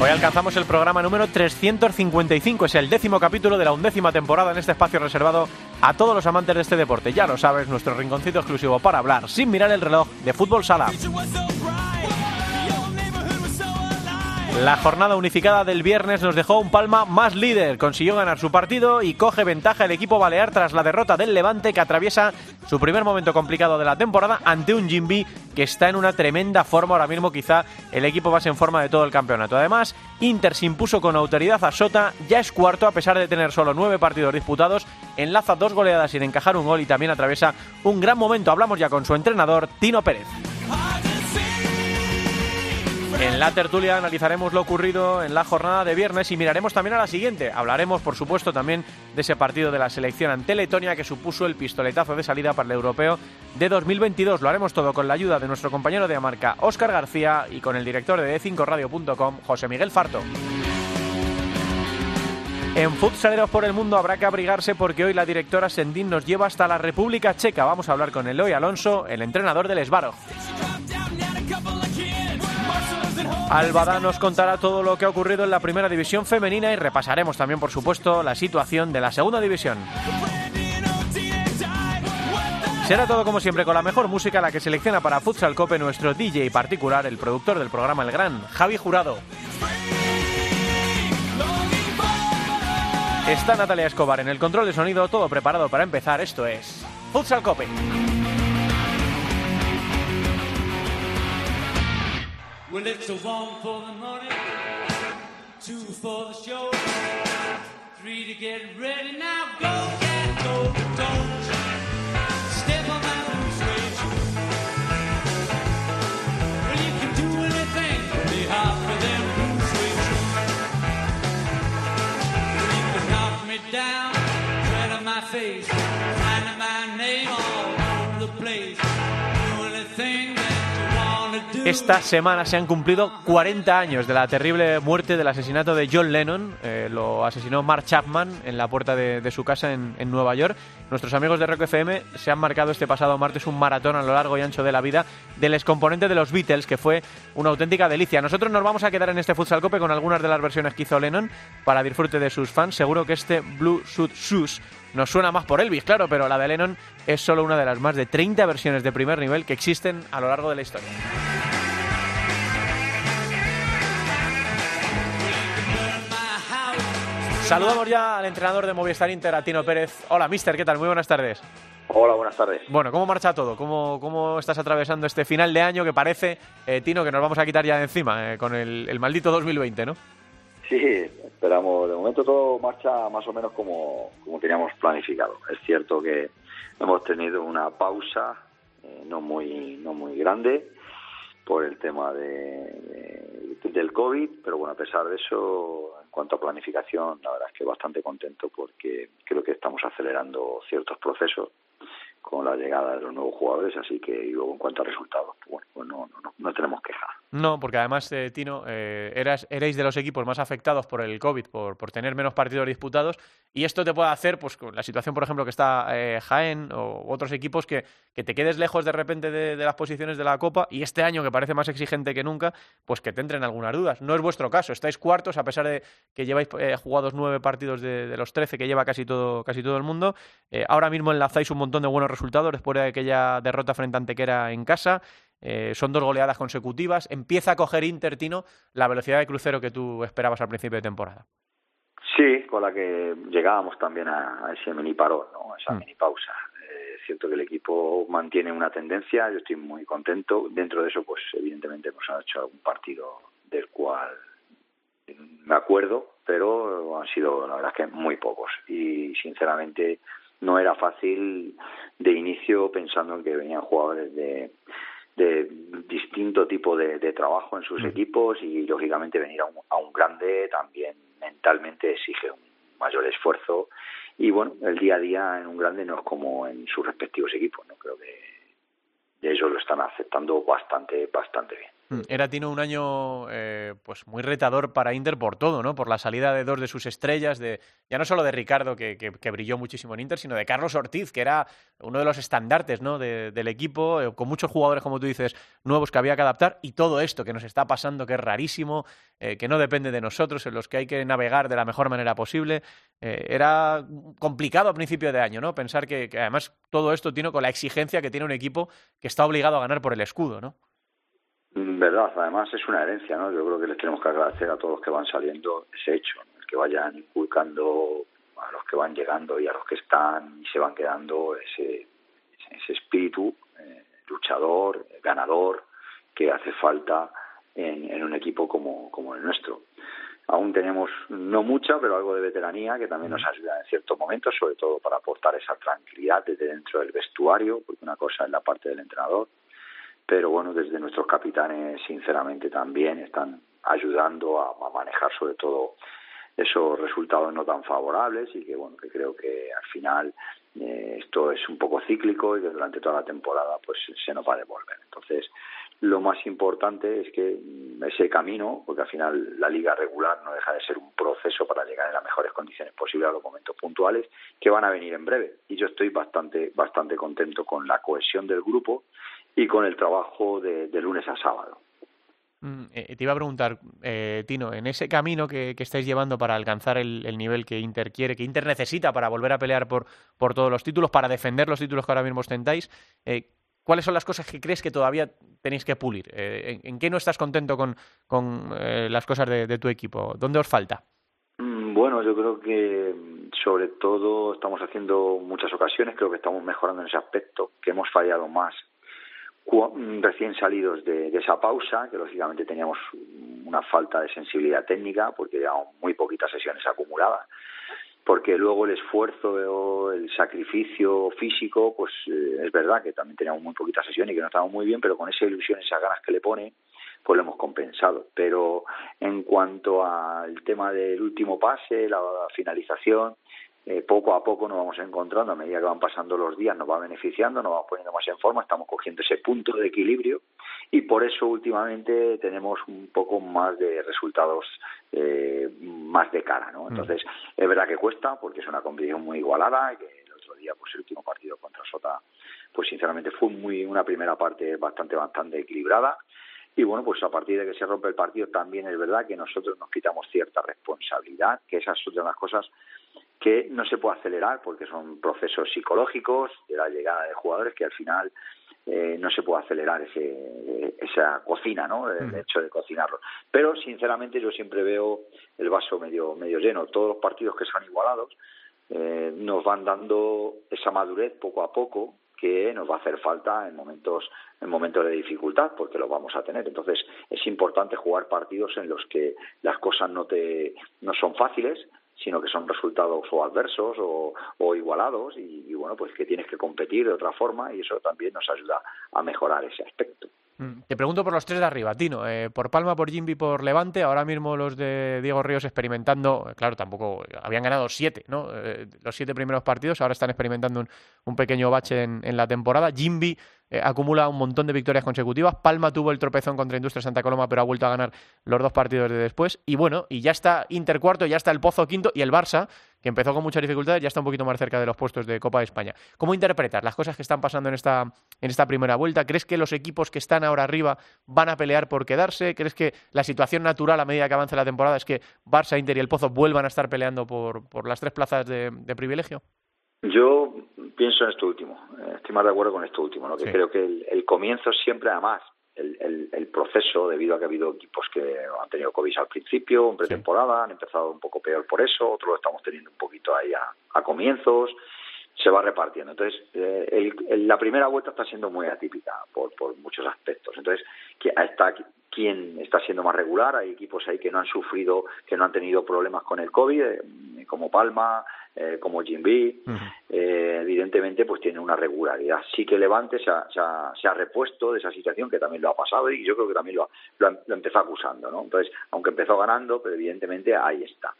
Hoy alcanzamos el programa número 355, es el décimo capítulo de la undécima temporada en este espacio reservado a todos los amantes de este deporte. Ya lo sabes, nuestro rinconcito exclusivo para hablar sin mirar el reloj de fútbol sala. La jornada unificada del viernes nos dejó un Palma más líder, consiguió ganar su partido y coge ventaja el equipo balear tras la derrota del Levante que atraviesa su primer momento complicado de la temporada ante un Jimby que está en una tremenda forma ahora mismo, quizá el equipo más en forma de todo el campeonato. Además, Inter se impuso con autoridad a Sota, ya es cuarto a pesar de tener solo nueve partidos disputados, enlaza dos goleadas sin encajar un gol y también atraviesa un gran momento. Hablamos ya con su entrenador, Tino Pérez. En la tertulia analizaremos lo ocurrido en la jornada de viernes y miraremos también a la siguiente. Hablaremos, por supuesto, también de ese partido de la selección ante Letonia que supuso el pistoletazo de salida para el europeo de 2022. Lo haremos todo con la ayuda de nuestro compañero de Amarca, Óscar García, y con el director de D5Radio.com, José Miguel Farto. En Futsaleros por el Mundo habrá que abrigarse porque hoy la directora Sendín nos lleva hasta la República Checa. Vamos a hablar con Eloy Alonso, el entrenador del Esbaro. Albada nos contará todo lo que ha ocurrido en la primera división femenina y repasaremos también, por supuesto, la situación de la segunda división. Será todo como siempre con la mejor música, la que selecciona para Futsal Cope nuestro DJ particular, el productor del programa El Gran, Javi Jurado. Está Natalia Escobar en el control de sonido, todo preparado para empezar. Esto es Futsal Cope. Well, it's a one for the money, two for the show, three to get ready. Now go, get go, don't step on. Well, you can do anything, be for them. Well, you can knock me down, tread on my face, esta semana se han cumplido 40 años de la terrible muerte del asesinato de John Lennon. Eh, lo asesinó Mark Chapman en la puerta de, su casa en, en, Nueva York. Nuestros amigos de Rock FM se han marcado este pasado martes un maratón a lo largo y ancho de la vida del excomponente de los Beatles, que fue una auténtica delicia. Nosotros nos vamos a quedar en este Futsal Cope con algunas de las versiones que hizo Lennon para disfrute de sus fans. Seguro que este Blue Suit Shoes nos suena más por Elvis, claro, pero la de Lennon es solo una de las más de 30 versiones de primer nivel que existen a lo largo de la historia. Saludamos ya al entrenador de Movistar Inter, a Tino Pérez. Hola, mister, ¿qué tal? Muy buenas tardes. Hola, buenas tardes. Bueno, ¿cómo marcha todo? ¿Cómo, cómo estás atravesando este final de año que parece, eh, Tino, que nos vamos a quitar ya de encima eh, con el, el, maldito 2020, ¿no? Sí, esperamos. De momento todo marcha más o menos como, como teníamos planificado. Es cierto que hemos tenido una pausa eh, no muy no muy grande por el tema de, de, del COVID, pero bueno, a pesar de eso, en cuanto a planificación, la verdad es que bastante contento porque creo que estamos acelerando ciertos procesos con la llegada de los nuevos jugadores, así que luego en cuanto a resultados, bueno, pues no, no, no tenemos queja. No, porque además, eh, Tino, eh, eras, erais de los equipos más afectados por el COVID, por, por tener menos partidos disputados, y esto te puede hacer, pues con la situación, por ejemplo, que está eh, Jaén o otros equipos, que, que te quedes lejos de repente de, de, las posiciones de la Copa, y este año, que parece más exigente que nunca, pues que te entren algunas dudas. No es vuestro caso, estáis cuartos, a pesar de que lleváis eh, jugados nueve partidos de, de, los trece que lleva casi todo, casi todo el mundo. Ahora mismo enlazáis un montón de buenos resultados después de aquella derrota frente a Antequera en casa. Eh, son dos goleadas consecutivas. Empieza a coger Inter, Tino, la velocidad de crucero que tú esperabas al principio de temporada. Sí, con la que llegábamos también a, a ese mini parón, ¿no? a esa mm. mini pausa. Eh, es cierto que el equipo mantiene una tendencia, yo estoy muy contento. Dentro de eso, pues evidentemente hemos hecho algún partido del cual me acuerdo, pero han sido la verdad es que muy pocos. Y sinceramente no era fácil de inicio pensando en que venían jugadores de de distinto tipo de, trabajo en sus mm. equipos y lógicamente venir a un, a un grande también mentalmente exige un mayor esfuerzo y bueno, el día a día en un grande no es como en sus respectivos equipos, no creo que ellos lo están aceptando bastante, bastante bien. Mm. Era Tino un año eh, pues muy retador para Inter por todo, ¿no? Por la salida de dos de sus estrellas, de ya no solo de Ricardo, que, que, brilló muchísimo en Inter, sino de Carlos Ortiz, que era uno de los estandartes ¿no? del equipo, eh, con muchos jugadores, como tú dices, nuevos que había que adaptar, y todo esto que nos está pasando, que es rarísimo, eh, que no depende de nosotros, en los que hay que navegar de la mejor manera posible. era complicado a principio de año, ¿no? Pensar que, que además todo esto tiene con la exigencia que tiene un equipo que está obligado a ganar por el escudo, ¿no? Verdad, además es una herencia, ¿no? Yo creo que les tenemos que agradecer a todos los que van saliendo ese hecho, el que vayan inculcando a los que van llegando y a los que están y se van quedando ese, ese espíritu eh, luchador, ganador, que hace falta en, en un equipo como, como el nuestro. Aún tenemos no mucha, pero algo de veteranía que también nos ayuda en ciertos momentos, sobre todo para aportar esa tranquilidad desde dentro del vestuario, porque una cosa es la parte del entrenador pero bueno, desde nuestros capitanes sinceramente también están ayudando a, manejar sobre todo esos resultados no tan favorables y que bueno, que creo que al final eh, esto es un poco cíclico y que durante toda la temporada pues se nos va a devolver. Entonces, lo más importante es que ese camino, porque al final la liga regular no deja de ser un proceso para llegar en las mejores condiciones posibles a los momentos puntuales que van a venir en breve. Y yo estoy bastante, bastante contento con la cohesión del grupo y con el trabajo de, lunes a sábado. Mm, eh, te iba a preguntar, eh, Tino, en ese camino que, estáis llevando para alcanzar el, nivel que Inter quiere, que Inter necesita para volver a pelear por, por todos los títulos, para defender los títulos que ahora mismo ostentáis, eh, ¿cuáles son las cosas que crees que todavía tenéis que pulir? ¿en, qué no estás contento con, con las cosas de, tu equipo? ¿Dónde os falta? Mm, bueno, yo creo que sobre todo estamos haciendo muchas ocasiones, creo que estamos mejorando en ese aspecto, que hemos fallado más recién salidos de, esa pausa, que lógicamente teníamos una falta de sensibilidad técnica porque llevamos muy poquitas sesiones acumuladas, porque luego el esfuerzo, el sacrificio físico, pues eh, es verdad que también teníamos muy poquitas sesiones y que no estábamos muy bien, pero con esa ilusión, esas ganas que le pone, pues lo hemos compensado. Pero en cuanto al tema del último pase, la finalización, eh, poco a poco nos vamos encontrando, a medida que van pasando los días, nos va beneficiando, nos vamos poniendo más en forma, estamos cogiendo ese punto de equilibrio y por eso últimamente tenemos un poco más de resultados eh, más de cara, ¿no? Mm. Entonces, es verdad que cuesta porque es una competición muy igualada y que el otro día, pues el último partido contra Sota, pues sinceramente fue muy una primera parte bastante, bastante equilibrada y bueno, pues a partir de que se rompe el partido también es verdad que nosotros nos quitamos cierta responsabilidad, que esas son las cosas que no se puede acelerar porque son procesos psicológicos de la llegada de jugadores que al final eh, no se puede acelerar ese, esa cocina, ¿no? El hecho de cocinarlo. Pero sinceramente yo siempre veo el vaso medio medio lleno. Todos los partidos que son igualados eh, nos van dando esa madurez poco a poco que nos va a hacer falta en momentos en momentos de dificultad porque lo vamos a tener entonces es importante jugar partidos en los que las cosas no te no son fáciles sino que son resultados o adversos o, igualados y, y, bueno, pues que tienes que competir de otra forma y eso también nos ayuda a mejorar ese aspecto. Mm, te pregunto por los tres de arriba, Tino. Eh, por Palma, por Jimby, por Levante. Ahora mismo los de Diego Ríos experimentando, eh, claro, tampoco habían ganado siete, ¿no? Eh, los siete primeros partidos, ahora están experimentando un, pequeño bache en, en la temporada. Jimby eh, acumula un montón de victorias consecutivas. Palma tuvo el tropezón contra Industria Santa Coloma, pero ha vuelto a ganar los dos partidos de después. Y bueno, y ya está Inter cuarto, ya está el Pozo quinto y el Barça, que empezó con muchas dificultades, ya está un poquito más cerca de los puestos de Copa de España. ¿Cómo interpretas las cosas que están pasando en esta, en esta primera vuelta? ¿Crees que los equipos que están ahora arriba van a pelear por quedarse? ¿Crees que la situación natural a medida que avance la temporada es que Barça, Inter y el Pozo vuelvan a estar peleando por, por las tres plazas de privilegio? Yo pienso en esto último, eh, estoy más de acuerdo con esto último, ¿no? que creo que el, comienzo siempre, además, el, el, proceso, debido a que ha habido equipos que han tenido COVID al principio, en pretemporada, han empezado un poco peor por eso, otros lo estamos teniendo un poquito ahí a, comienzos, se va repartiendo. Entonces, eh, la primera vuelta está siendo muy atípica por, por muchos aspectos. Entonces, está quien está siendo más regular, hay equipos ahí que no han sufrido, que no han tenido problemas con el COVID, eh, como Palma, eh, como Jim B, eh, evidentemente pues tiene una regularidad. Sí que Levante se ha, se, ha, repuesto de esa situación, que también lo ha pasado y yo creo que también lo, lo, empezó acusando, ¿no? Entonces, aunque empezó ganando, pero evidentemente ahí está.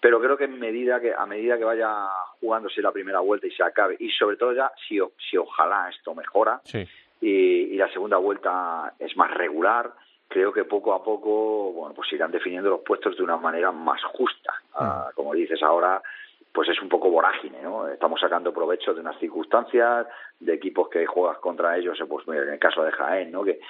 Pero creo que en medida que a medida que vaya jugándose la primera vuelta y se acabe y sobre todo ya si, si ojalá esto mejora y, la segunda vuelta es más regular, creo que poco a poco bueno pues irán definiendo los puestos de una manera más justa. Ah, como dices ahora, pues es un poco vorágine, ¿no? Estamos sacando provecho de unas circunstancias, de equipos que juegas contra ellos, pues en el caso de Jaén, ¿no? Que,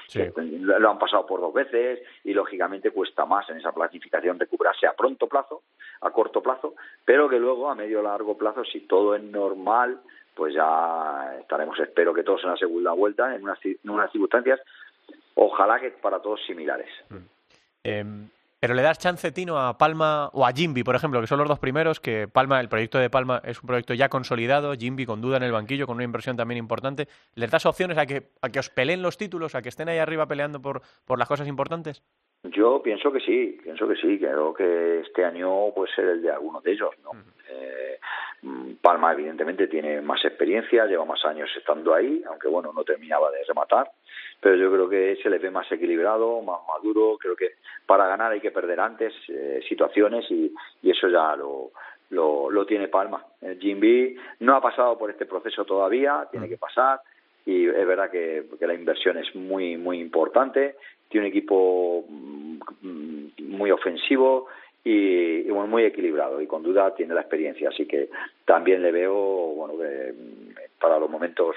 lo han pasado por dos veces y lógicamente cuesta más en esa planificación recuperarse a pronto plazo, a corto plazo, pero que luego a medio o largo plazo, si todo es normal, pues ya estaremos, espero que todos en la segunda vuelta, en unas, en unas circunstancias, ojalá que para todos similares. Mm. Em, pero le das chance, Tino, a Palma o a Jimby, por ejemplo, que son los dos primeros, que Palma, el proyecto de Palma es un proyecto ya consolidado, Jimby con duda en el banquillo, con una inversión también importante. ¿Les das opciones a que, a que os peleen los títulos, a que estén ahí arriba peleando por, por las cosas importantes? Yo pienso que sí, pienso que sí, creo que este año puede ser el de alguno de ellos, ¿no? Eh, Palma evidentemente tiene más experiencia, lleva más años estando ahí, aunque bueno, no terminaba de rematar pero yo creo que se le ve más equilibrado, más maduro. Creo que para ganar hay que perder antes eh, situaciones y, y, eso ya lo, lo, lo tiene Palma. Eh, Jim B no ha pasado por este proceso todavía, tiene que pasar y es verdad que, la inversión es muy muy importante. Tiene un equipo mm, muy ofensivo y, y muy equilibrado y con duda tiene la experiencia. Así que también le veo bueno que mm, para los momentos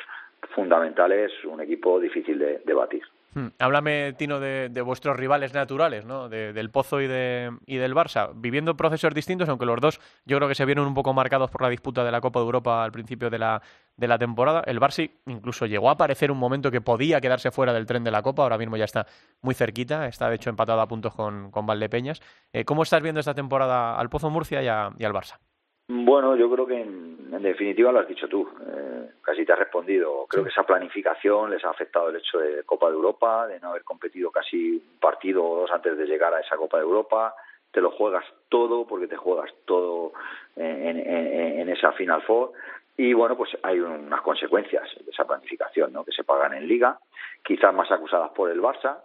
fundamentales, un equipo difícil de, batir. Hmm. Háblame, Tino, de, vuestros rivales naturales, ¿no? del Pozo y, de, del Barça. Viviendo procesos distintos, aunque los dos yo creo que se vieron un poco marcados por la disputa de la Copa de Europa al principio de la, de la temporada. El Barça incluso llegó a aparecer un momento que podía quedarse fuera del tren de la Copa. Ahora mismo ya está muy cerquita. Está, de hecho, empatado a puntos con, con Valdepeñas. Eh, ¿Cómo estás viendo esta temporada al Pozo Murcia y, y al Barça? Bueno, yo creo que en, definitiva lo has dicho tú, eh, casi te has respondido. Creo que esa planificación les ha afectado el hecho de Copa de Europa, de no haber competido casi un partido o dos antes de llegar a esa Copa de Europa. Te lo juegas todo porque te juegas todo en, esa Final Four. Y bueno, pues hay unas consecuencias de esa planificación, ¿no? Que se pagan en Liga, quizás más acusadas por el Barça,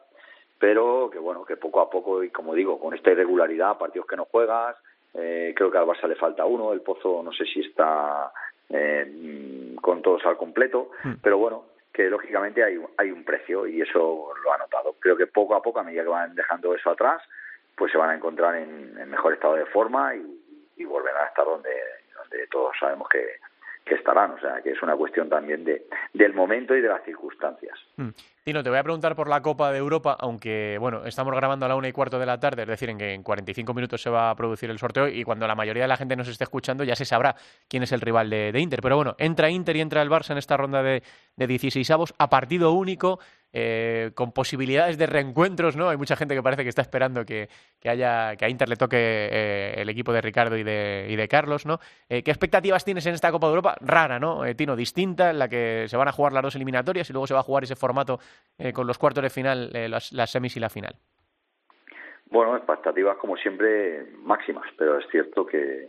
pero que bueno, que poco a poco, y como digo, con esta irregularidad, partidos que no juegas, eh, creo que al Barça le falta uno, el Pozo no sé si está eh, con todos al completo, hmm. pero bueno, que lógicamente hay, hay un precio y eso lo ha notado. Creo que poco a poco, a medida que van dejando eso atrás, pues se van a encontrar en, mejor estado de forma y, y volverán a estar donde, donde todos sabemos que, que estarán, o sea, que es una cuestión también de, del momento y de las circunstancias. Mm. Tino, te voy a preguntar por la Copa de Europa, aunque, bueno, estamos grabando a la una y cuarto de la tarde, es decir, en que en 45 minutos se va a producir el sorteo y cuando la mayoría de la gente nos esté escuchando ya se sabrá quién es el rival de, Inter. Pero bueno, entra Inter y entra el Barça en esta ronda de, de 16 avos a partido único. Eh, con posibilidades de reencuentros, ¿no? Hay mucha gente que parece que está esperando que, haya que a Inter le toque eh, el equipo de Ricardo y de, y de Carlos, ¿no? Eh, ¿Qué expectativas tienes en esta Copa de Europa? Rara, ¿no? Tino, distinta, en la que se van a jugar las dos eliminatorias y luego se va a jugar ese formato con los cuartos de final, las, las semis y la final. Bueno, expectativas como siempre máximas, pero es cierto que,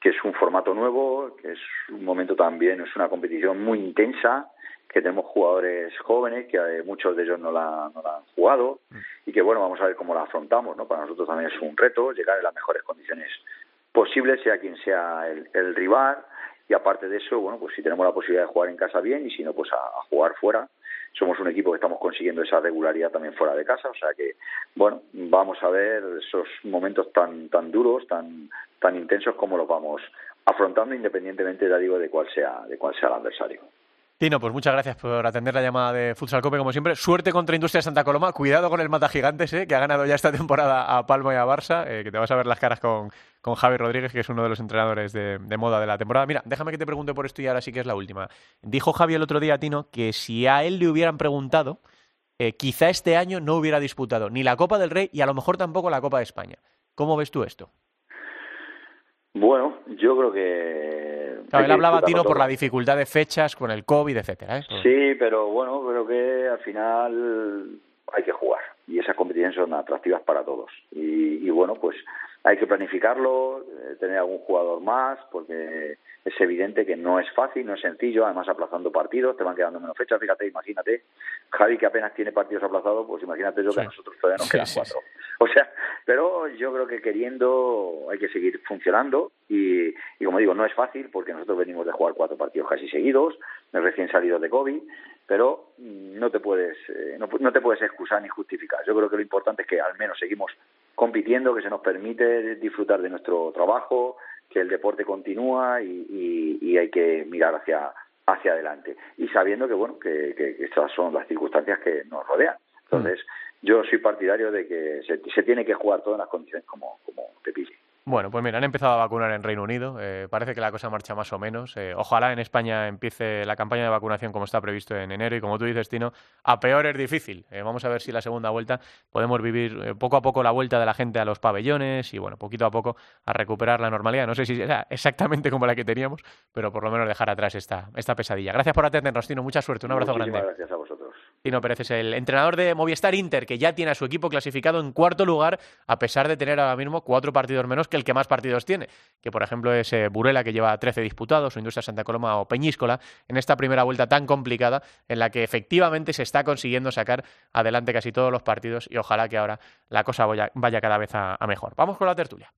que es un formato nuevo, que es un momento también, es una competición muy intensa, que tenemos jugadores jóvenes, que eh, muchos de ellos no la, no la han jugado, y que bueno, vamos a ver cómo la afrontamos, ¿no? Para nosotros también es un reto llegar en las mejores condiciones posibles, sea quien sea el, rival, y aparte de eso, bueno, pues si tenemos la posibilidad de jugar en casa bien, y si no, pues a, jugar fuera. Somos un equipo que estamos consiguiendo esa regularidad también fuera de casa, o sea que, bueno, vamos a ver esos momentos tan, tan duros, tan, tan intensos como los vamos afrontando independientemente, ya digo, de cuál sea, de cuál sea el adversario. Tino, pues muchas gracias por atender la llamada de Futsal Cope, como siempre. Suerte contra Industria Santa Coloma. Cuidado con el Mata Gigantes, eh, que ha ganado ya esta temporada a Palma y a Barça, eh, que te vas a ver las caras con, con Javi Rodríguez, que es uno de los entrenadores de, moda de la temporada. Mira, déjame que te pregunte por esto y ahora sí que es la última. Dijo Javi el otro día Tino que si a él le hubieran preguntado, eh, quizá este año no hubiera disputado ni la Copa del Rey y a lo mejor tampoco la Copa de España. ¿Cómo ves tú esto? Bueno, yo creo que... él hablaba Tino por la dificultad de fechas con el COVID, etcétera. ¿eh? Sí, pero bueno, creo que al final hay que jugar y esas competiciones son atractivas para todos. Y, bueno, pues hay que planificarlo, eh, tener algún jugador más, porque es evidente que no es fácil, no es sencillo, además aplazando partidos, te van quedando menos fechas, fíjate, imagínate, Javi que apenas tiene partidos aplazados, pues imagínate yo que a nosotros todavía nos quedan cuatro. O sea, pero yo creo que queriendo hay que seguir funcionando y, y como digo, no es fácil porque nosotros venimos de jugar cuatro partidos casi seguidos, recién salidos de COVID, pero no te puedes eh, no, no te puedes excusar ni justificar. Yo creo que lo importante es que al menos seguimos compitiendo, que se nos permite disfrutar de nuestro trabajo, que el deporte continúa y, y, hay que mirar hacia hacia adelante y sabiendo que bueno que, que, estas son las circunstancias que nos rodean entonces mm. yo soy partidario de que se, se tiene que jugar todas las condiciones como como te pille bueno, pues mira, han empezado a vacunar en Reino Unido. Eh, parece que la cosa marcha más o menos. Eh, ojalá en España empiece la campaña de vacunación como está previsto en enero. Y como tú dices, Tino, a peor es difícil. Eh, vamos a ver si la segunda vuelta podemos vivir poco a poco la vuelta de la gente a los pabellones y, bueno, poquito a poco a recuperar la normalidad. No sé si sea exactamente como la que teníamos, pero por lo menos dejar atrás esta, esta pesadilla. Gracias por atendernos, Tino. Mucha suerte. Un abrazo grande. Gracias a vosotros. Tino Pérez es el entrenador de Movistar Inter, que ya tiene a su equipo clasificado en cuarto lugar, a pesar de tener ahora mismo cuatro partidos menos que el que más partidos tiene que por ejemplo es eh, Burela, que lleva 13 disputados, o Industria Santa Coloma o Peñíscola, en esta primera vuelta tan complicada en la que efectivamente se está consiguiendo sacar adelante casi todos los partidos y ojalá que ahora la cosa vaya, cada vez a mejor. Vamos con la tertulia.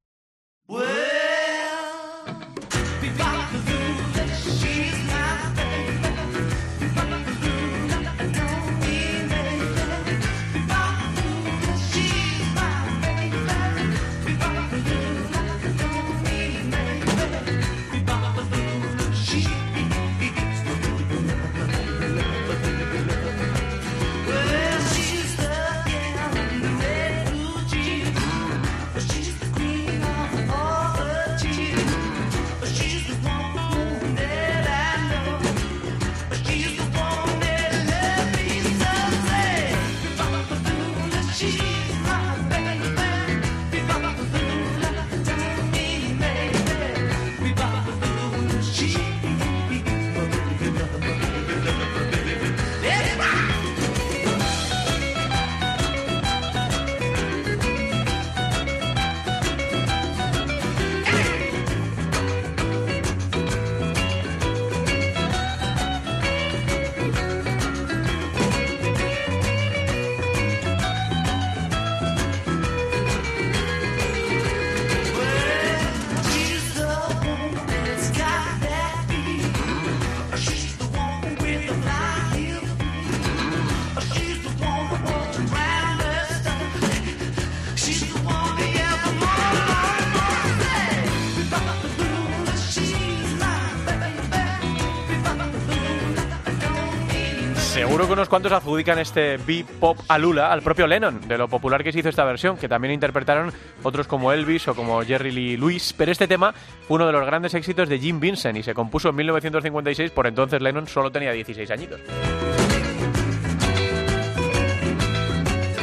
Seguro que unos cuantos adjudican este B-pop a Lula al propio Lennon, de lo popular que se hizo esta versión, que también interpretaron otros como Elvis o como Jerry Lee Lewis. Pero este tema uno de los grandes éxitos de Jim Vincent y se compuso en 1956, por entonces Lennon solo tenía 16 añitos.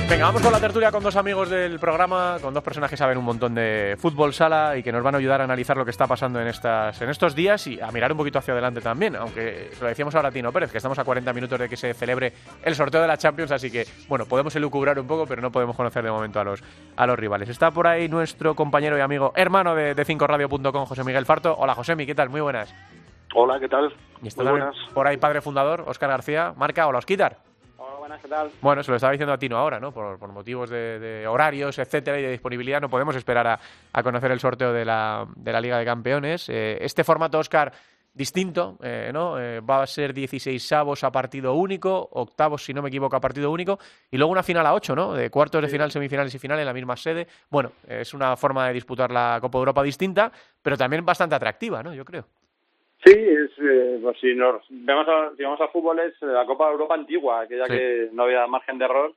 Venga, vamos con la tertulia con dos amigos del programa, con dos personas que saben un montón de fútbol sala y que nos van a ayudar a analizar lo que está pasando en, estas, en estos días y a mirar un poquito hacia adelante también, aunque lo decíamos ahora a Tino Pérez, que estamos a 40 minutos de que se celebre el sorteo de la Champions, así que, bueno, podemos elucubrar un poco, pero no podemos conocer de momento a los, a los rivales. Está por ahí nuestro compañero y amigo, hermano de, de 5radio.com, José Miguel Farto. Hola, José ¿qué tal? Muy buenas. Hola, ¿qué tal? Y está Muy buenas. por ahí padre fundador, Óscar García. Marca, hola, Osquitar. Bueno, se lo estaba diciendo a Tino ahora, ¿no? Por, motivos de, horarios, etcétera, y de disponibilidad, no podemos esperar a, conocer el sorteo de la, de la Liga de Campeones. Eh, este formato, Oscar, distinto, eh, ¿no? Eh, va a ser 16 avos a partido único, octavos, si no me equivoco, a partido único, y luego una final a 8, ¿no? De cuartos de final, semifinales y final en la misma sede. Bueno, es una forma de disputar la Copa de Europa distinta, pero también bastante atractiva, ¿no? Yo creo. Sí, es, eh, pues si nos vemos a, si vamos a fútbol es la Copa de Europa antigua, aquella que no había margen de error.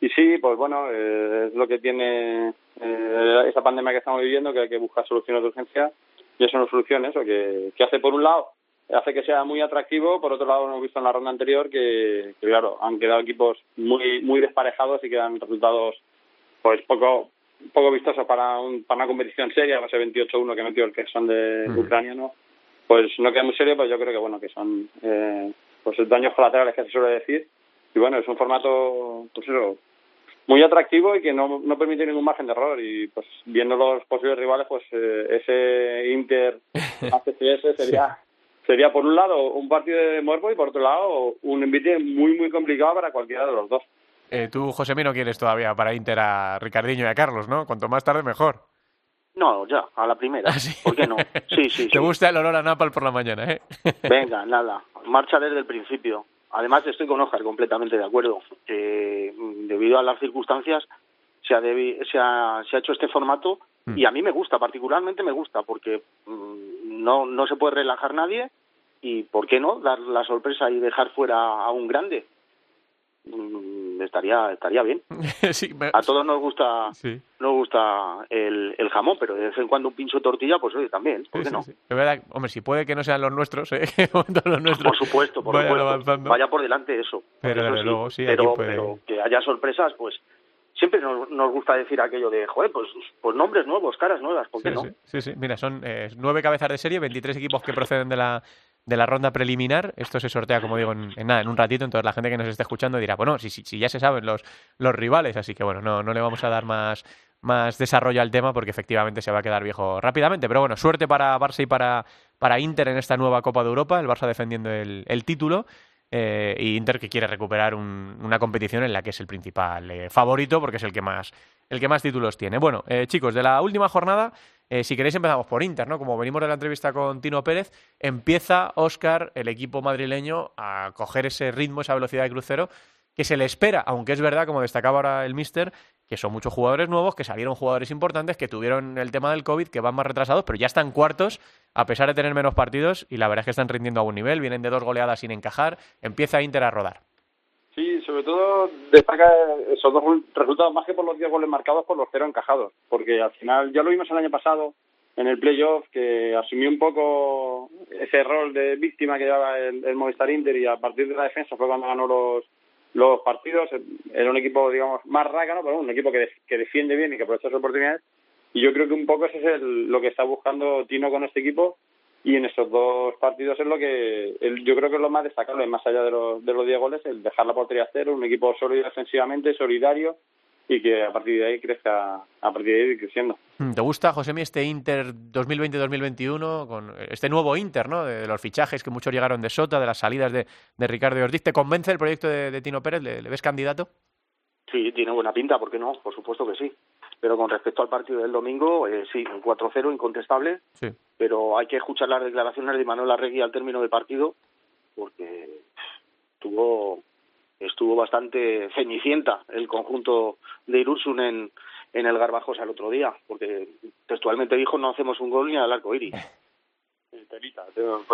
Y sí, pues bueno, eh, es lo que tiene eh, esa pandemia que estamos viviendo, que hay que buscar soluciones de urgencia. Y eso no solución, eso, que, que hace por un lado, hace que sea muy atractivo, por otro lado hemos visto en la ronda anterior que, claro, han quedado equipos muy muy desparejados y quedan resultados pues poco poco vistosos para, un, para una competición seria, ser 28-1 que metió el que son de Ucrania, ¿no? Pues no queda muy serio, pero yo creo que bueno que son eh, pues daños colaterales que se suele decir y bueno es un formato pues eso muy atractivo y que no, no permite ningún margen de error. Y pues viendo los posibles rivales, pues eh, ese Inter ACCS sería, sería por un lado un partido de muerto y por otro lado un envite muy, muy complicado para cualquiera de los dos. Eh, tú, José no quieres todavía para Inter a Ricardinho y a Carlos, ¿no? Cuanto más tarde, mejor. No, ya, a la primera. ¿Ah, ¿Por qué no? Sí, sí, Te gusta el olor a Napal por la mañana, ¿eh? Venga, nada. Marcha desde el principio. Además, estoy con Oscar completamente de acuerdo. debido a las circunstancias, se ha, se ha, se ha hecho este formato mm. y a mí me gusta, particularmente me gusta, porque mm, no, no se puede relajar nadie y, ¿por qué no?, dar la sorpresa y dejar fuera a un grande. Mm, estaría estaría bien. A todos nos gusta nos gusta el, el, jamón, pero de vez en cuando un pincho de tortilla, pues oye, también, ¿por qué no? verdad, hombre, si puede que no sean los nuestros, ¿eh? los nuestros por supuesto, por supuesto. Vaya por delante eso. Pero luego sí, pero, pero que haya sorpresas, pues siempre nos, nos, gusta decir aquello de, joder, pues, pues nombres nuevos, caras nuevas, ¿por qué no? Sí, sí, mira, son eh, nueve cabezas de serie, 23 equipos que proceden de la, de la ronda preliminar. Esto se sortea, como digo, en, nada, en un ratito. Entonces la gente que nos esté escuchando dirá, bueno, si, si, ya se saben los, los rivales, así que bueno, no, no le vamos a dar más, más desarrollo al tema porque efectivamente se va a quedar viejo rápidamente. Pero bueno, suerte para Barça y para, para Inter en esta nueva Copa de Europa, el Barça defendiendo el, el título. Eh, y Inter que quiere recuperar una competición en la que es el principal eh, favorito porque es el que más el que más títulos tiene. Bueno, eh, chicos, de la última jornada eh, si queréis empezamos por Inter, ¿no? Como venimos de la entrevista con Tino Pérez, empieza Oscar, el equipo madrileño, a coger ese ritmo, esa velocidad de crucero que se le espera, aunque es verdad, como destacaba ahora el Mister, que son muchos jugadores nuevos, que salieron jugadores importantes, que tuvieron el tema del COVID, que van más retrasados, pero ya están cuartos, a pesar de tener menos partidos, y la verdad es que están rindiendo a buen nivel, vienen de dos goleadas sin encajar, empieza Inter a rodar. Sí, sobre todo destaca esos dos resultados más que por los 10 goles marcados, por los cero encajados, porque al final ya lo vimos el año pasado en el playoff que asumió un poco ese rol de víctima que llevaba el, Movistar Inter y a partir de la defensa fue cuando ganó los los partidos. Era un equipo, digamos, más rácano, pero un equipo que, que defiende bien y que aprovecha sus oportunidades. Y yo creo que un poco ese es lo que está buscando Tino con este equipo y en estos dos partidos es lo que yo creo que es lo más destacable, más allá de los, de los 10 goles, el dejar la portería cero, un equipo sólido defensivamente, solidario y que a partir de ahí crezca, a partir de ahí creciendo. ¿Te gusta, José este Inter 2020-2021, con este nuevo Inter, ¿no? De, los fichajes que muchos llegaron de Sota, de las salidas de, de Ricardo Ortiz? ¿Te convence el proyecto de, Tino Pérez? ¿Le, ves candidato? Sí, tiene buena pinta, ¿por qué no? Por supuesto que sí. Pero con respecto al partido del domingo, eh, sí, un 4-0 incontestable. Sí. Pero hay que escuchar las declaraciones de Manuel Arregui al término del partido, porque estuvo, estuvo bastante cenicienta el conjunto de Irursun en, en el Garbajosa el otro día, porque textualmente dijo no hacemos un gol ni al arco iris.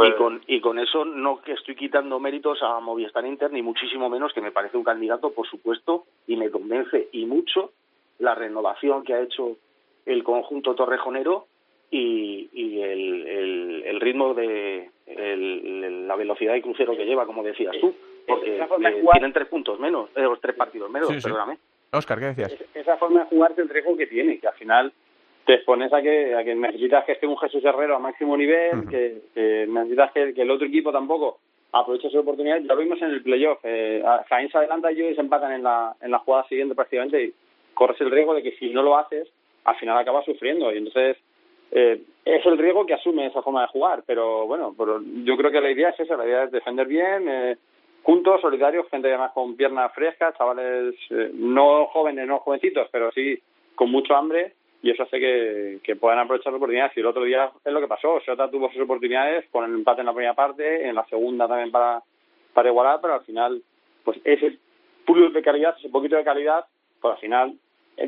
Y con, y con eso no que estoy quitando méritos a Movistar Inter, ni muchísimo menos, que me parece un candidato, por supuesto, y me convence y mucho la renovación que ha hecho el conjunto torrejonero y, y el, el, ritmo de la velocidad de crucero que lleva, como decías tú, porque tienen tres puntos menos, eh, tres partidos menos, perdóname. Oscar, ¿qué decías? Esa forma de jugar el riesgo que tiene, que al final te expones a que, a que necesitas que esté un Jesús Herrero a máximo nivel, que, necesitas que, el otro equipo tampoco aproveche su oportunidad. Ya lo vimos en el playoff. Eh, Jaén se adelanta y ellos se empatan en la, en la jugada siguiente prácticamente y corres el riesgo de que si no lo haces, al final acabas sufriendo. Y entonces eh, es el riesgo que asume esa forma de jugar. Pero bueno, pero yo creo que la idea es esa, la idea es defender bien, eh, juntos, solidarios, gente además con piernas frescas, chavales eh, no jóvenes, no jovencitos, pero sí con mucho hambre y eso hace que, puedan aprovechar las oportunidades. Y el otro día es lo que pasó, Sota tuvo sus oportunidades con el empate en la primera parte, en la segunda también para, para igualar, pero al final, pues ese plus de calidad, ese poquito de calidad, pues al final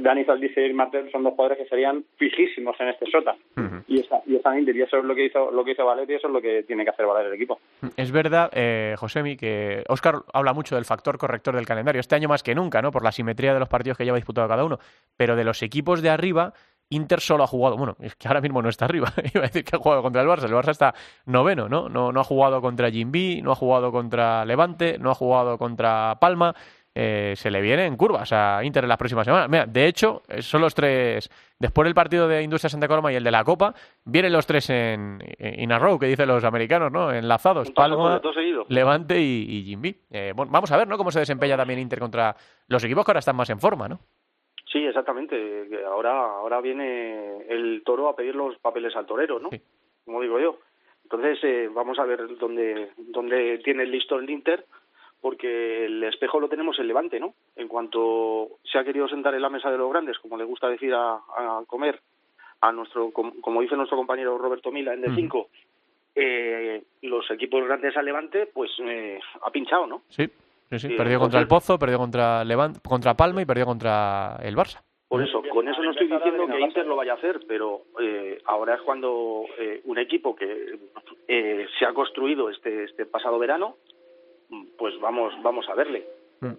Dani Zaldice y Martel son dos jugadores que serían fijísimos en este Sota. Y esa, y esa y eso es lo que hizo lo que hizo Valer y eso es lo que tiene que hacer valer el equipo. Es verdad, eh, Josemi, que Oscar habla mucho del factor corrector del calendario, este año más que nunca, ¿no? Por la simetría de los partidos que lleva disputado cada uno. Pero de los equipos de arriba, Inter solo ha jugado, bueno, es que ahora mismo no está arriba, iba a decir que ha jugado contra el Barça, el Barça está noveno, ¿no? No, no ha jugado contra Jimby, no ha jugado contra Levante, no ha jugado contra Palma, eh, se le viene en curvas a Inter en las próximas semanas. Mira, de hecho, eh, son los tres, después del partido de Industria Santa Coloma y el de la Copa, vienen los tres en, in a row, que dicen los americanos, ¿no? Enlazados, Palma, Levante y, y Jimby. Eh, bueno, vamos a ver, ¿no? Cómo se desempeña también Inter contra los equipos que ahora están más en forma, ¿no? Sí, exactamente. Ahora, ahora viene el toro a pedir los papeles al torero, ¿no? Como digo yo. Entonces, vamos a ver dónde, dónde tiene listo el Inter porque el espejo lo tenemos en Levante, ¿no? En cuanto se ha querido sentar en la mesa de los grandes, como le gusta decir a, comer, a nuestro, como, dice nuestro compañero Roberto Mila en D5, eh, los equipos grandes al Levante, pues eh, ha pinchado, ¿no? Sí, sí, sí. perdió contra el Pozo, perdió contra Levante, contra Palma y perdió contra el Barça. Por eso, con eso no estoy diciendo que Inter lo vaya a hacer, pero eh, ahora es cuando un equipo que se ha construido este, este pasado verano pues vamos, vamos a verle. Mm.